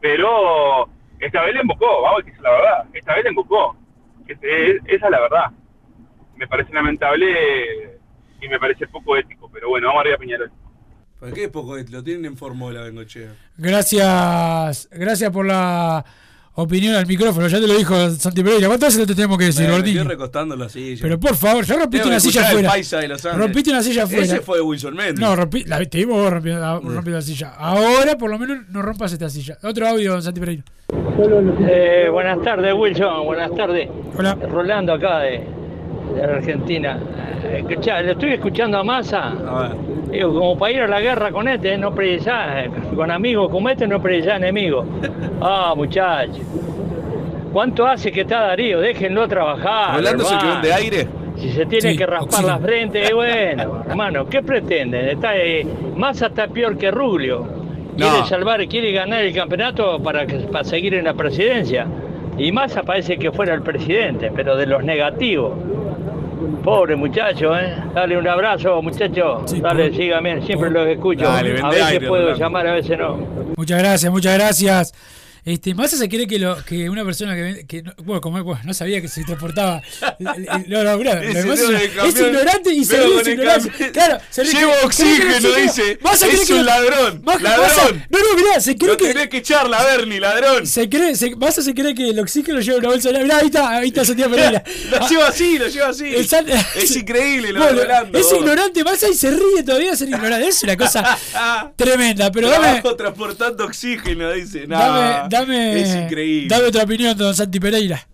pero esta vez le embocó, vamos a decir la verdad, esta vez le embocó. Es- es- esa es la verdad. Me parece lamentable y me parece poco ético, pero bueno, vamos arriba a Peñarol. ¿Por qué es poco? Lo tienen en fórmula, Bengochea. Gracias, gracias por la opinión al micrófono. Ya te lo dijo Santi Pereira. ¿Cuántas veces te tenemos que decir, Me, me Gordini? estoy recostando la silla. Pero por favor, ya rompiste una silla afuera. Paisa de Los Andes. Rompiste una silla afuera. Ese fue Wilson Mendes. No, rompí, la, te vimos vos rompiendo, la- rompiendo la silla. Ahora, por lo menos, no rompas esta silla. Otro audio, Santi Pereira. Eh, buenas tardes, Wilson. Buenas tardes. Hola. Rolando acá de, de Argentina. Escuchá, le estoy escuchando a Massa. Digo, como para ir a la guerra con este, no precisás. Con amigos como este, no precisás enemigos. Ah, muchachos. ¿Cuánto hace que está Darío? Déjenlo trabajar. Rolando se quedó de aire. Si se tiene Sí, que raspar oxígeno. la frente, bueno, hermano, ¿qué pretenden? Está, eh, Massa está peor que Ruglio. Quiere No. salvar, quiere ganar el campeonato para, que, para seguir en la presidencia. Y Massa parece que fuera el presidente, pero de los negativos. Pobre muchacho, ¿eh? Dale un abrazo, muchacho. Dale, sígame, siempre los escucho. Dale, a veces aire, puedo llamar, a veces no. Muchas gracias, muchas gracias. Este, Massa se cree que, lo, que una persona que, que no, bueno, como bueno, no sabía que se transportaba. (laughs) No, no, mirá, Ese Massa tío es, es ignorante y se ríe ignorancia. Claro, se Llevo oxígeno, dice. Massa Es un lo- ladrón, Massa- ladrón. No, no, mirá, se cree Lo que. tenés que echar la Bernie, ladrón. Se cree, se, Massa se cree que el oxígeno lleva una bolsa de Mirá, ahí está, ahí está Santiago (laughs) Pereira. Lo lleva así, lo lleva así. Es (laughs) increíble lo Rolando. es ignorante Massa y se ríe todavía ser ignorante. Es una cosa tremenda, pero dame, transportando oxígeno, dice. No, dame, dame, Es increíble. dame otra opinión, don Santi Pereira.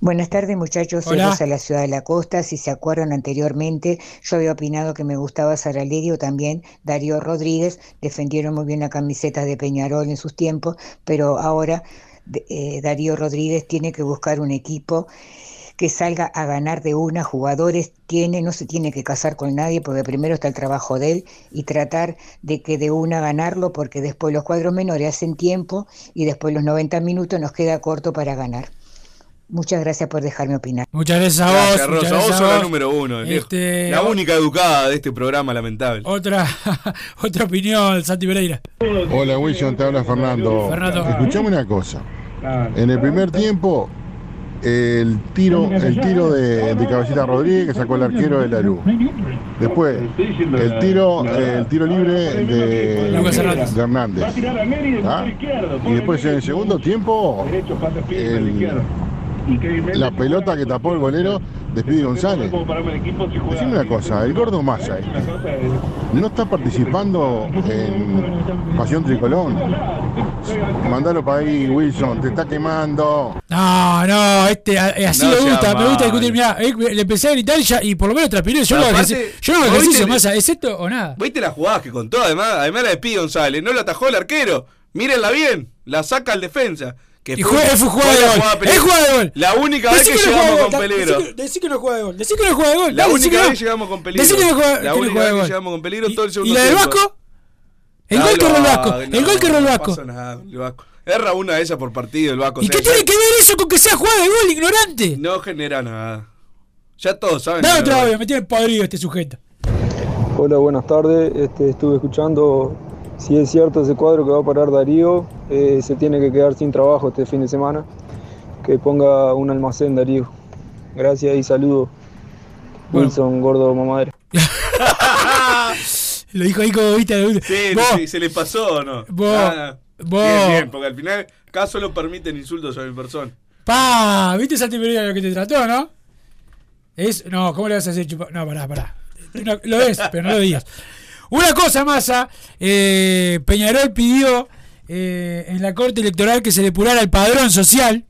Buenas tardes muchachos, soy Hola. De la Ciudad de la Costa. Si se acuerdan anteriormente, yo había opinado que me gustaba Saralegui o también Darío Rodríguez. Defendieron muy bien la camiseta de Peñarol en sus tiempos, pero ahora de- eh, Darío Rodríguez tiene que buscar un equipo que salga a ganar de una, jugadores tiene, no se tiene que casar con nadie porque primero está el trabajo de él y tratar de que de una ganarlo porque después los cuadros menores hacen tiempo y después los 90 minutos nos queda corto para ganar. Muchas gracias por dejarme opinar. Muchas gracias a Gracias, vos. muchas Rosa. Vos gracias sos la número uno. Este, la única educada de este programa, lamentable. Otra, (laughs) otra opinión, Santi Pereira. Hola Wilson, te habla Fernando. Fernando. Escuchame una cosa. En el primer tiempo, el tiro, el tiro de, de Cabecita Rodríguez que sacó el arquero de la luz. Después, el tiro, el tiro libre de, Lucas Hernández. de Hernández. ¿Ah? Y después en el segundo tiempo, el- la pelota que tapó el golero de Speedy González. Decime una cosa, el gordo Massa este, no está participando en Pasión Tricolón. Mandalo para ahí, Wilson, te está quemando. No, no, este, eh, así No me gusta, me gusta discutir. Mirá, eh, le empecé a gritar y, ya, y por lo menos transpiré. Yo no Aparte, ejercicio, yo no hago ¿vos ejercicio viste- más. ¿Es esto o nada? ¿Viste la jugada que contó? Además, además la de Pi González. No la atajó el arquero. Mírenla bien. La saca al defensa. Que Y juega- fue jugada de gol. Es jugada de gol. La única Decí vez que llegamos con peligro. Decí que, no juega de gol. Decí que no juega de gol. La dale, única vez que llegamos con peligro. Decí que no juega, La única vez que llegamos con peligro todo el segundo ¿Y la del. Vasco? El gol que erró el Vasco. El gol que erró el no Vasco. el Vasco. Erra una de esas por partido el Vasco. ¿Y qué tiene que ver eso con que sea jugada de gol, ignorante? No genera nada. Ya todos saben. Otro no- audio, me tiene podrido este sujeto. Hola, buenas tardes. Este, estuve escuchando si es cierto ese cuadro que va a parar Darío. eh, se tiene que quedar sin trabajo este fin de semana. Que ponga un almacén Darío. Gracias y saludos. Wilson, gordo mamadera. (laughs) Lo dijo ahí como viste. Sí, Vos, sí, se le pasó o no. Vos, Ah, vos. Bien, bien, porque al final acá solo permiten insultos a mi persona. Pa, ¿viste Santi Pereira lo que te trató, no? Es, no, ¿cómo le vas a hacer chupar? No, pará, pará. No, lo es, pero no lo digas. Una cosa, Massa, eh, Peñarol pidió eh, en la Corte Electoral que se depurara el padrón social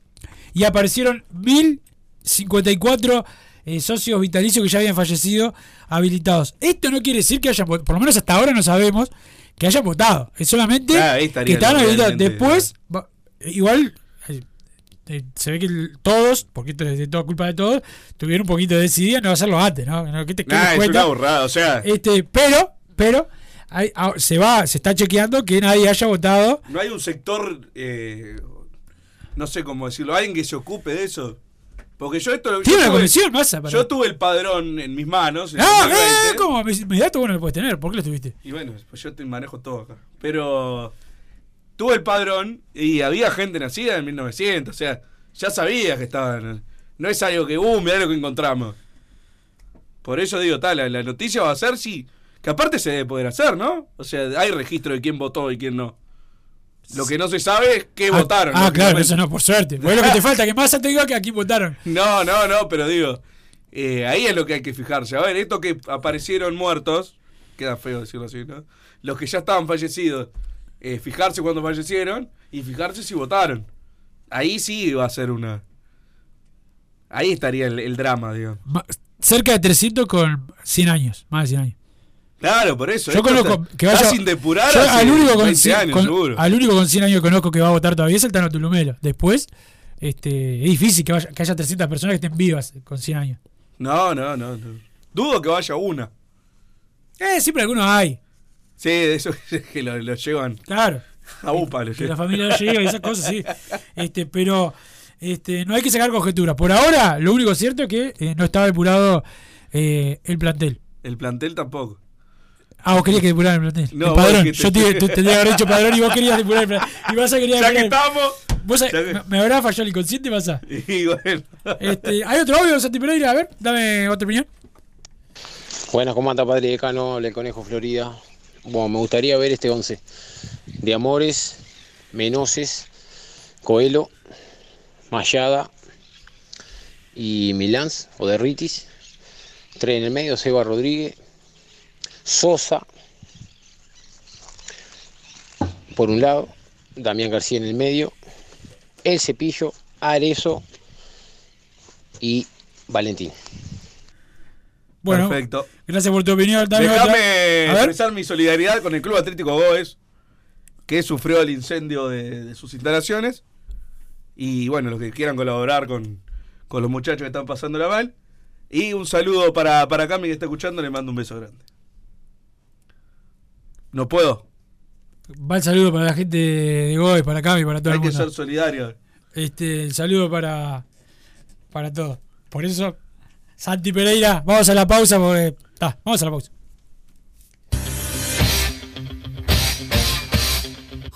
y aparecieron 1054 eh, socios vitalicios que ya habían fallecido habilitados. Esto no quiere decir que hayan votado, por lo menos hasta ahora no sabemos que hayan votado. Es solamente Ah, que estaban habilitados. Después, va- igual eh, eh, se ve que el- todos, porque esto es de toda culpa de todos, tuvieron un poquito de decidida no hacerlo antes, ¿no? No, ¿Qué te Nah, es una burrada, o sea. Este, pero, pero, hay- ah, se va, se está chequeando que nadie haya votado. No hay un sector eh, no sé cómo decirlo, alguien que se ocupe de eso. Porque yo esto. Tiene yo una comisión, para- Yo tuve el padrón en mis manos. en Ah, 2020. eh, ¿cómo? Inmediato vos no lo puedes tener. ¿Por qué lo tuviste? Y bueno, pues yo te manejo todo acá. Pero tuve el padrón y había gente nacida en 1900. O sea, ya sabía que estaban. No es algo que, uh, mirá lo que encontramos. Por eso digo, tal, la, la noticia va a ser si. Que aparte se debe poder hacer, ¿no? O sea, hay registro de quién votó y quién no. Lo que no se sabe es qué Ah, votaron. Ah, claro, eso no, por suerte. Bueno, lo que te falta, que más te diga que aquí votaron. (laughs) No, no, no, pero digo, eh, ahí es lo que hay que fijarse. A ver, estos que aparecieron muertos, queda feo decirlo así, ¿no? Los que ya estaban fallecidos, eh, fijarse cuando fallecieron y fijarse si votaron. Ahí sí va a ser una... Ahí estaría el, el drama, digo. Ma- Cerca de 300 con 100 años. Más de 100 años. Claro, por eso. Yo conozco está- que vaya. sin depurar yo al, único con 20 cien- años, con- al único con 100 años que conozco que va a votar todavía es el Tano Tulumelo. Después, este, es difícil que, vaya- que haya 300 personas que estén vivas con 100 años. No, no, no, no. Dudo que vaya una. Eh, siempre algunos hay. Sí, de eso (laughs) que lo, lo llevan Claro. a UPA. lo Que la llevan. familia lo llega y esas cosas, sí. Este, pero este, no hay que sacar conjeturas. Por ahora, lo único cierto es que eh, no estaba depurado eh, el plantel. El plantel tampoco. Ah, vos querías que depurar el plantel. No, el padrón. Yo te, te- tendría que haber dicho padrón y vos querías depurar el plantel. Y vas a querer Ya que estamos. ¿Vos sabés- me, me habrá fallado el inconsciente, pasa. Y bueno. Este, ¿Hay otro audio, Santi Pereira? A ver, dame otra opinión. Buenas, ¿cómo anda Padre Decano? El Conejo Florida. Bueno, me gustaría ver este 11 de Amores, Menoses, Coelho, Mayada y Milans o Derritis. Tres en el medio, Seba Rodríguez, Sosa por un lado, Damián García en el medio, El Cepillo, Arezo y Valentín. Bueno, Perfecto. gracias por tu opinión. Déjame expresar mi solidaridad con el Club Atlético Goes, que sufrió el incendio de, de sus instalaciones. Y bueno, los que quieran colaborar con, con los muchachos que están pasando la mal. Y un saludo para, para Cami que está escuchando, le mando un beso grande. No puedo, Va el saludo para la gente de Goy, para Cami, para todo hay el que mundo. ser solidario. Este, el saludo para para todos. Por eso, Santi Pereira, vamos a la pausa porque. ta, vamos a la pausa.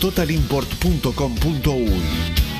www.totalimport.com.uy.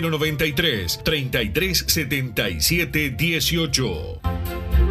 093 33 77 18.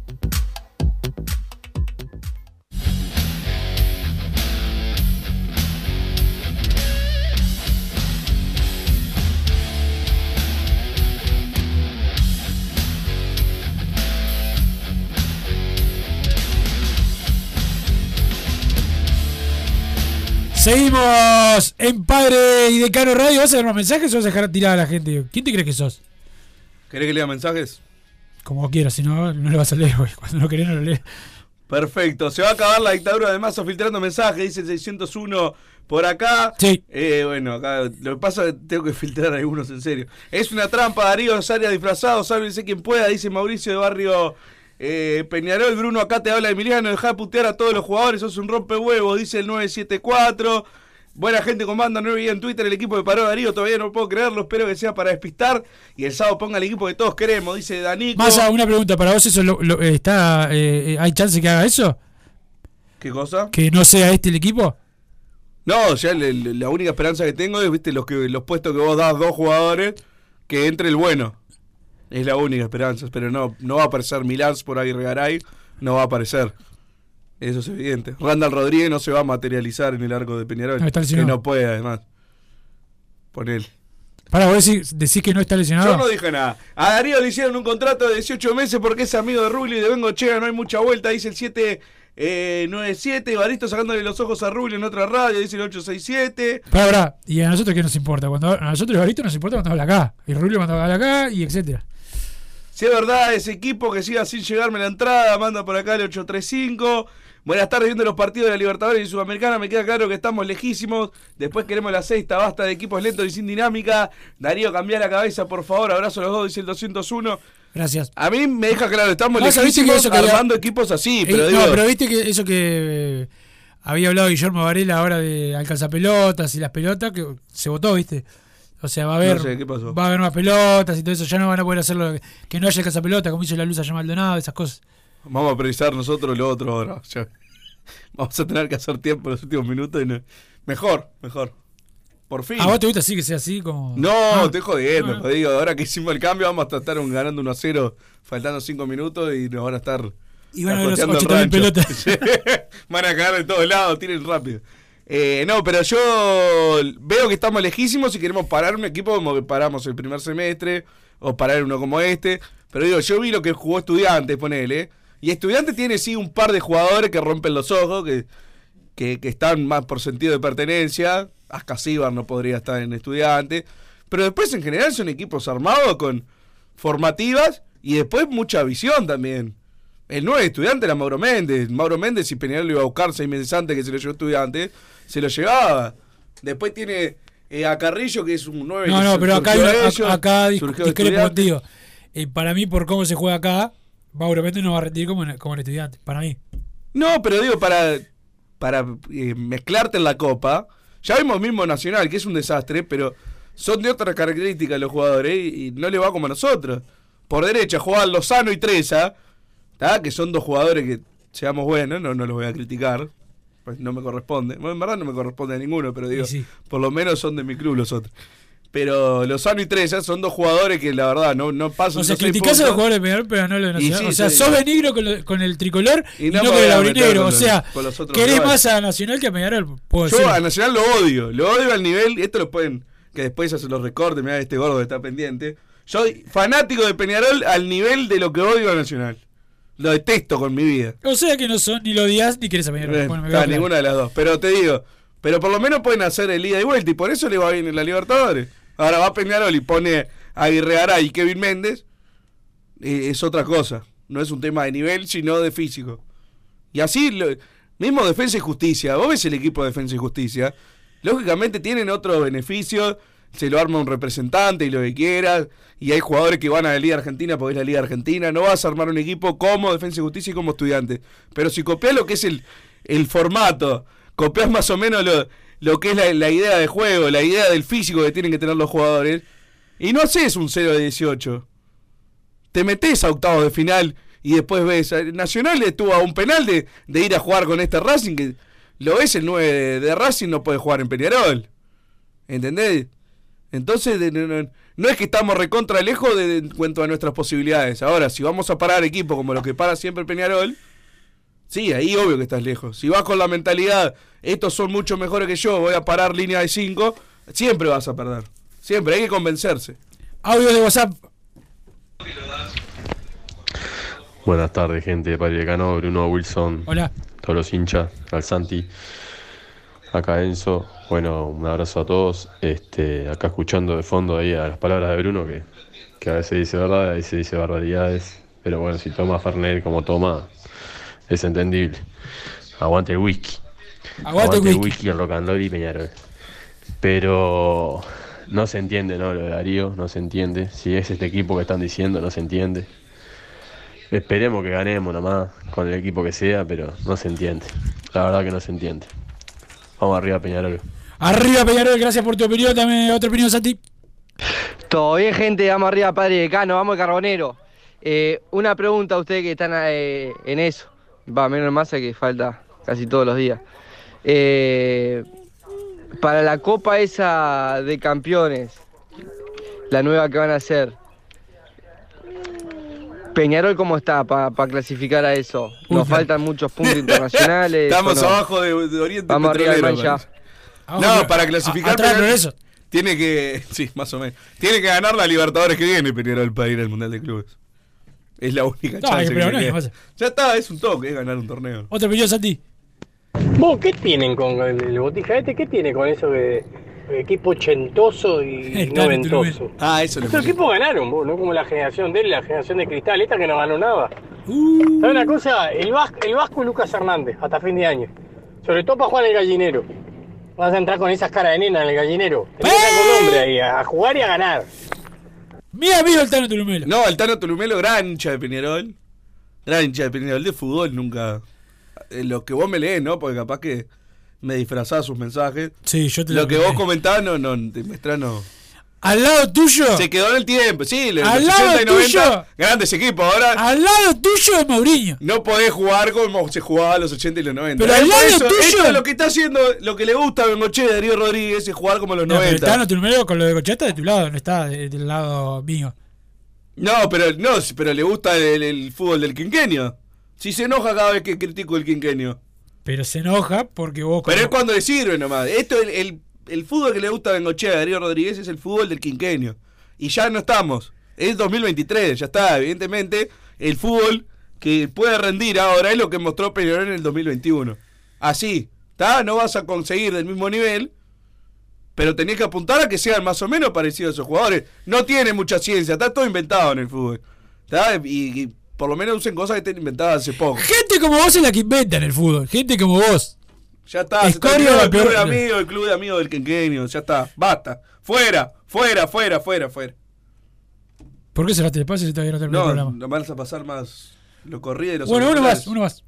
Seguimos en Padre y Decano Radio. ¿Vas a dar unos mensajes o vas a dejar tirar a la gente? ¿Quién te crees que sos? ¿Querés que lea mensajes? Como quieras, si no, no lo vas a leer, güey. Cuando no querés, no lo lees. Perfecto, se va a acabar la dictadura de Mazo filtrando mensajes, dice el 601 por acá. Sí. Eh, bueno, acá lo que pasa es que tengo que filtrar algunos en serio. Es una trampa, Darío Rosaria disfrazado, sálvense quien pueda, dice Mauricio de Barrio eh, Peñarol. Bruno, acá te habla Emiliano, deja de putear a todos los jugadores, sos un rompehuevos, dice el 974. Buena gente con banda, no veía en Twitter el equipo de paró Darío, todavía no puedo creerlo, espero que sea para despistar y el sábado ponga el equipo que todos queremos, dice Danico. Más una pregunta, ¿para vos eso lo- lo- está eh, hay chance que haga eso? ¿Qué cosa? ¿Que no sea este el equipo? No, ya le- le- la única esperanza que tengo es, viste, los que los puestos que vos das dos jugadores, que entre el bueno. Es la única esperanza, pero no, no va a aparecer Milán por ahí Regaray, no va a aparecer. Eso es evidente. Randall Rodríguez no se va a materializar en el arco de Peñarol. No, está que lesionado. no puede, además. Ponele. Para vos decís, decís que no está lesionado. Yo no dije nada. A Darío le hicieron un contrato de 18 meses porque es amigo de Rubio y de Bengo Chega, no hay mucha vuelta, dice el 797. Baristo sacándole los ojos a Rubio en otra radio, dice el 867. Pará, pará. ¿Y a nosotros qué nos importa? Cuando, a nosotros, Barito, nos importa cuando habla acá. Y Rubio cuando habla acá, y etcétera. Si es verdad, ese equipo que siga sin llegarme la entrada, manda por acá el 835. Buenas tardes, viendo los partidos de la Libertadores y Sudamericana. Me queda claro que estamos lejísimos. Después queremos la sexta, basta de equipos lentos y sin dinámica. Darío, cambiar la cabeza, por favor. Abrazo a los dos, dice el 201. Gracias. A mí me deja claro, estamos que lejísimos eso que había- armando equipos así. Eh, digo, no, pero viste que eso que eh, había hablado Guillermo Varela ahora de alcanzapelotas y las pelotas, que se votó, viste. O sea, va a haber, va a haber más pelotas y todo eso. Ya no van a poder hacerlo, que no haya alcanzapelota, como hizo la luz allá Maldonado, esas cosas. Vamos a priorizar nosotros lo otro ahora. Ya. (laughs) Vamos a tener que hacer tiempo en los últimos minutos. Y no- Mejor, mejor. Por fin. ¿A vos te gusta así que sea así como.? No, Ah. estoy jodiendo, Ah. jodido. Ahora que hicimos el cambio, vamos a estar un- ganando 1 a 0, faltando 5 minutos y nos van a estar. Y van a ver los cajoteando el 80.000 rancho. pelotas. (laughs) Van a cagar de todos lados, tiren rápido. Eh, no, pero yo veo que estamos lejísimos y queremos parar un equipo como que paramos el primer semestre o parar uno como este. Pero digo, yo vi lo que jugó Estudiantes, ponele. Y Estudiantes tiene sí un par de jugadores que rompen los ojos, que, que, que están más por sentido de pertenencia. Ascasíbar no podría estar en Estudiantes. Pero después en general son equipos armados con formativas y después mucha visión también. El nuevo estudiante era Mauro Méndez. Mauro Méndez, si Peñarol lo iba a buscar seis meses antes que se lo llevó estudiante, se lo llevaba. Después tiene eh, a Carrillo, que es un 9 No, no, pero acá, de ellos, acá, de discrepo contigo. Eh, para mí, por cómo se juega acá, Mauro Méndez no va a rendir como como en estudiante. Para mí. No, pero digo, para, para eh, mezclarte en la copa, ya vimos mismo Nacional, que es un desastre, pero son de otras características los jugadores y, y no le va como a nosotros. Por derecha juegan Lozano y Treza, ¿tá? que son dos jugadores que, seamos buenos, no, no los voy a criticar, pues no me corresponde. Bueno, en verdad no me corresponde a ninguno, pero digo, por lo menos son de mi club los otros. Pero Lozano y Treza son dos jugadores que la verdad no, no pasan O sea, criticás a los jugadores de Peñarol, pero no Y Nacional. sí, o sea, sí, sos no. benigno con, lo- con el tricolor y, Y no, no con el aurinegro. O sea, querés más a Nacional que a Peñarol. Puedo Yo decir. a Nacional lo odio, lo odio al nivel, y esto lo pueden, que después hacen los recortes, mirá este gordo que está pendiente. Soy fanático de Peñarol al nivel de lo que odio a Nacional. Lo detesto con mi vida. O sea que no son ni lo odias ni a Bueno, me está, quedó claro. ninguna de las dos. Pero te digo, pero por lo menos pueden hacer el ida y vuelta, y por eso le va bien en la Libertadores. Ahora va Peñarol y pone a Aguirre y Kevin Méndez, eh, es otra cosa. No es un tema de nivel, sino de físico. Y así, lo- mismo Defensa y Justicia, vos ves el equipo de Defensa y Justicia, lógicamente tienen otros beneficios, se lo arma un representante y lo que quieras, y hay jugadores que van a la Liga Argentina porque es la Liga Argentina, no vas a armar un equipo como Defensa y Justicia y como estudiante. Pero si copias lo que es el, el formato, copias más o menos lo, lo que es la, la idea de juego, la idea del físico que tienen que tener los jugadores, y no haces un 0 de 18 te metes a octavos de final y después ves. eh, Nacional estuvo a un penal de, de ir a jugar con este Racing que lo ves el 9 de, Racing no puede jugar en Peñarol. ¿Entendés? Entonces de- no, es que estamos recontra lejos de, de- en cuanto a nuestras posibilidades. Ahora, si vamos a parar equipos como los que para siempre Peñarol, sí, ahí obvio que estás lejos. Si vas con la mentalidad, estos son mucho mejores que yo, voy a parar línea de 5, siempre vas a perder. Siempre, hay que convencerse. Audio de WhatsApp. Buenas tardes, gente de Padre Decano, Bruno Wilson. Hola. Todos los hinchas, al Santi. Acá Enzo. Bueno, un abrazo a todos. Este, acá escuchando de fondo ahí a las palabras de Bruno, que, que a veces dice verdad, a veces dice barbaridades. Pero bueno, si toma Fernet como toma, es entendible. Aguante el whisky. Aguante el whisky. whisky, el rock and roll y Peñarol. Pero no se entiende, ¿no? Lo de Darío, no se entiende. Si es este equipo que están diciendo, no se entiende. Esperemos que ganemos nomás con el equipo que sea, pero no se entiende. La verdad que no se entiende. Vamos arriba, Peñarol. Arriba Peñarol, gracias por tu opinión. Dame otra opinión, Santi. Todo bien, gente, vamos arriba, padre decano, vamos de carbonero. Eh, una pregunta a ustedes que están eh, en eso. Va, menos masa que falta casi todos los días. Eh, para la copa esa de campeones, la nueva que van a hacer, Peñarol, ¿cómo está para clasificar a eso? Nos faltan muchos puntos internacionales. (laughs) Estamos abajo de, de Oriente Vamos arriba Petrolero, mancha. parece. No, para clasificar tiene que, (laughs) sí, más o menos. Tiene que ganar la Libertadores que viene Peñarol para ir al Mundial de Clubes. Es la única No, chance. Ya está, es un toque, es ganar un torneo. Otra opinión, Santi. ¿Vos qué tienen con el, el botija este? ¿Qué tiene con eso de equipo ochentoso y (laughs) noventoso? Ah, eso Esos equipos ganaron, vos, no como la generación de él, la generación de Cristal, esta que no ganó nada. Uh. ¿Sabes una cosa? El Vasco, el Vasco y Lucas Hernández, hasta fin de año. Sobre todo para jugar en el gallinero. Vas a entrar con esas caras de nena en el gallinero. Tenés con hombre ahí, a jugar y a ganar. Mi amigo el Tano Tulumelo. No, el Tano Tulumelo, gran hincha de Peñarol. Gran hincha de Peñarol de fútbol, nunca. eh, lo que vos me lees, ¿no? Porque capaz que me disfrazás sus mensajes. Sí, yo te Lo lo que vos comentabas, no, no, te muestra, no. Al lado tuyo. Se quedó en el tiempo, sí, los Al 80 y lado 90, tuyo. grandes equipos. Ahora Al lado tuyo es Mourinho. no podés jugar como se jugaba a los 80 y los 90. Pero al lado eso, tuyo. esto es lo que está haciendo, lo que le gusta a Bengoche de Darío Rodríguez es jugar como los No, pero el 90. Tano Tulumelo con lo de Cocheta de tu lado, no está de- del lado mío. No, pero no, pero le gusta el, el fútbol del quinquenio. Si se enoja cada vez que critico el quinquenio. Pero se enoja porque vos. Pero como- es cuando le sirve nomás. Esto, el, el, el fútbol que le gusta a Bengochea, Darío Rodríguez, es el fútbol del quinquenio. Y ya no estamos. Es 2023, ya está. Evidentemente, el fútbol que puede rendir ahora es lo que mostró Peñarol en el 2021. Así, ¿está? No vas a conseguir del mismo nivel, pero tenés que apuntar a que sean más o menos parecidos a esos jugadores. No tiene mucha ciencia, está todo inventado en el fútbol. ¿está? Y, y por lo menos usen cosas que estén inventadas hace poco. Gente como vos es la que inventa en el fútbol. Gente como vos. Ya está, se Escoria terminó de el club de amigos, el club de amigos del quinquenio, ya está, basta. Fuera, fuera, fuera, fuera, fuera. ¿Por qué cerraste el espacio si todavía no terminó No, el programa? no vas a pasar más lo corrido y lo Bueno, uno más, uno más.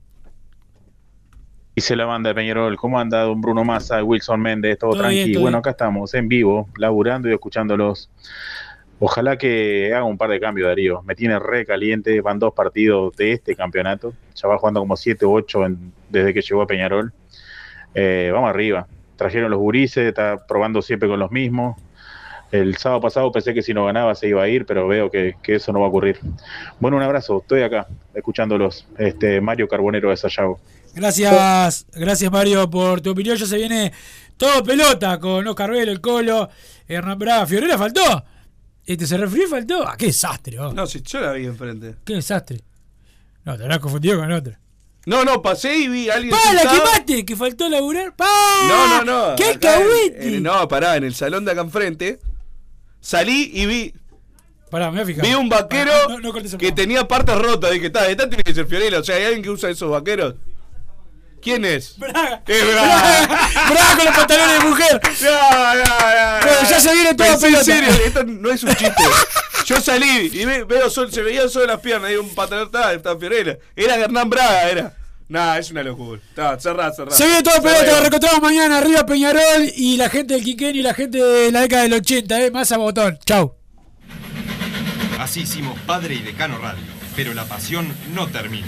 Dice la banda de Peñarol, ¿cómo anda don Bruno Massa, Wilson Méndez? Todo, Todo tranquilo. Bueno, acá estamos, en vivo, laburando y escuchándolos. Ojalá que haga un par de cambios, Darío. Me tiene re caliente, van dos partidos de este campeonato. Ya va jugando como 7 u 8 desde que llegó a Peñarol. Eh, vamos arriba. Trajeron los gurises, está probando siempre con los mismos. El sábado pasado pensé que si no ganaba se iba a ir, pero veo que, eso no va a ocurrir. Bueno, un abrazo, estoy acá, escuchándolos. Este, Mario Carbonero de Sayago. Gracias, gracias Mario por tu opinión. Ya se viene todo pelota con Oscar Velo, el Colo, Hernán Braga. Fiorella faltó. Este se refirió y faltó. Ah, qué desastre. oh. No, si yo la vi enfrente. Qué desastre. No, te habrás confundido con otra. No, no, pasé y vi a alguien. ¡Pa, la sentado- quemaste! Que faltó laburar. ¡Pa! No, no, no. En- No, pará, en el salón de acá enfrente. Salí y vi. Pará, me voy a fijar. Vi un vaquero Pará, no- no cortes el que tenía partes rotas. Dije, está, esta tiene que ser Fiorella. O sea, ¿hay alguien que usa esos vaqueros? ¿Quién es? (laughs) Braga. Es Braga. Braga con los pantalones de mujer. Ya, ya, ya, Bueno, ya se viene todo en pelota. serio, esto no es un chiste. Yo salí y ve- veo sol, se veía solo las piernas, y un pantalón, estaba, estaba Fiorella. Era Hernán Braga, era. Nah, es una locura. Está, cerrá, cerrá. Se viene todo pelota, lo reencontramos mañana arriba Peñarol y la gente del Quiquén y la gente de la década del 80, eh, más a botón. Chau. Así hicimos Padre y Decano Radio, pero la pasión no termina.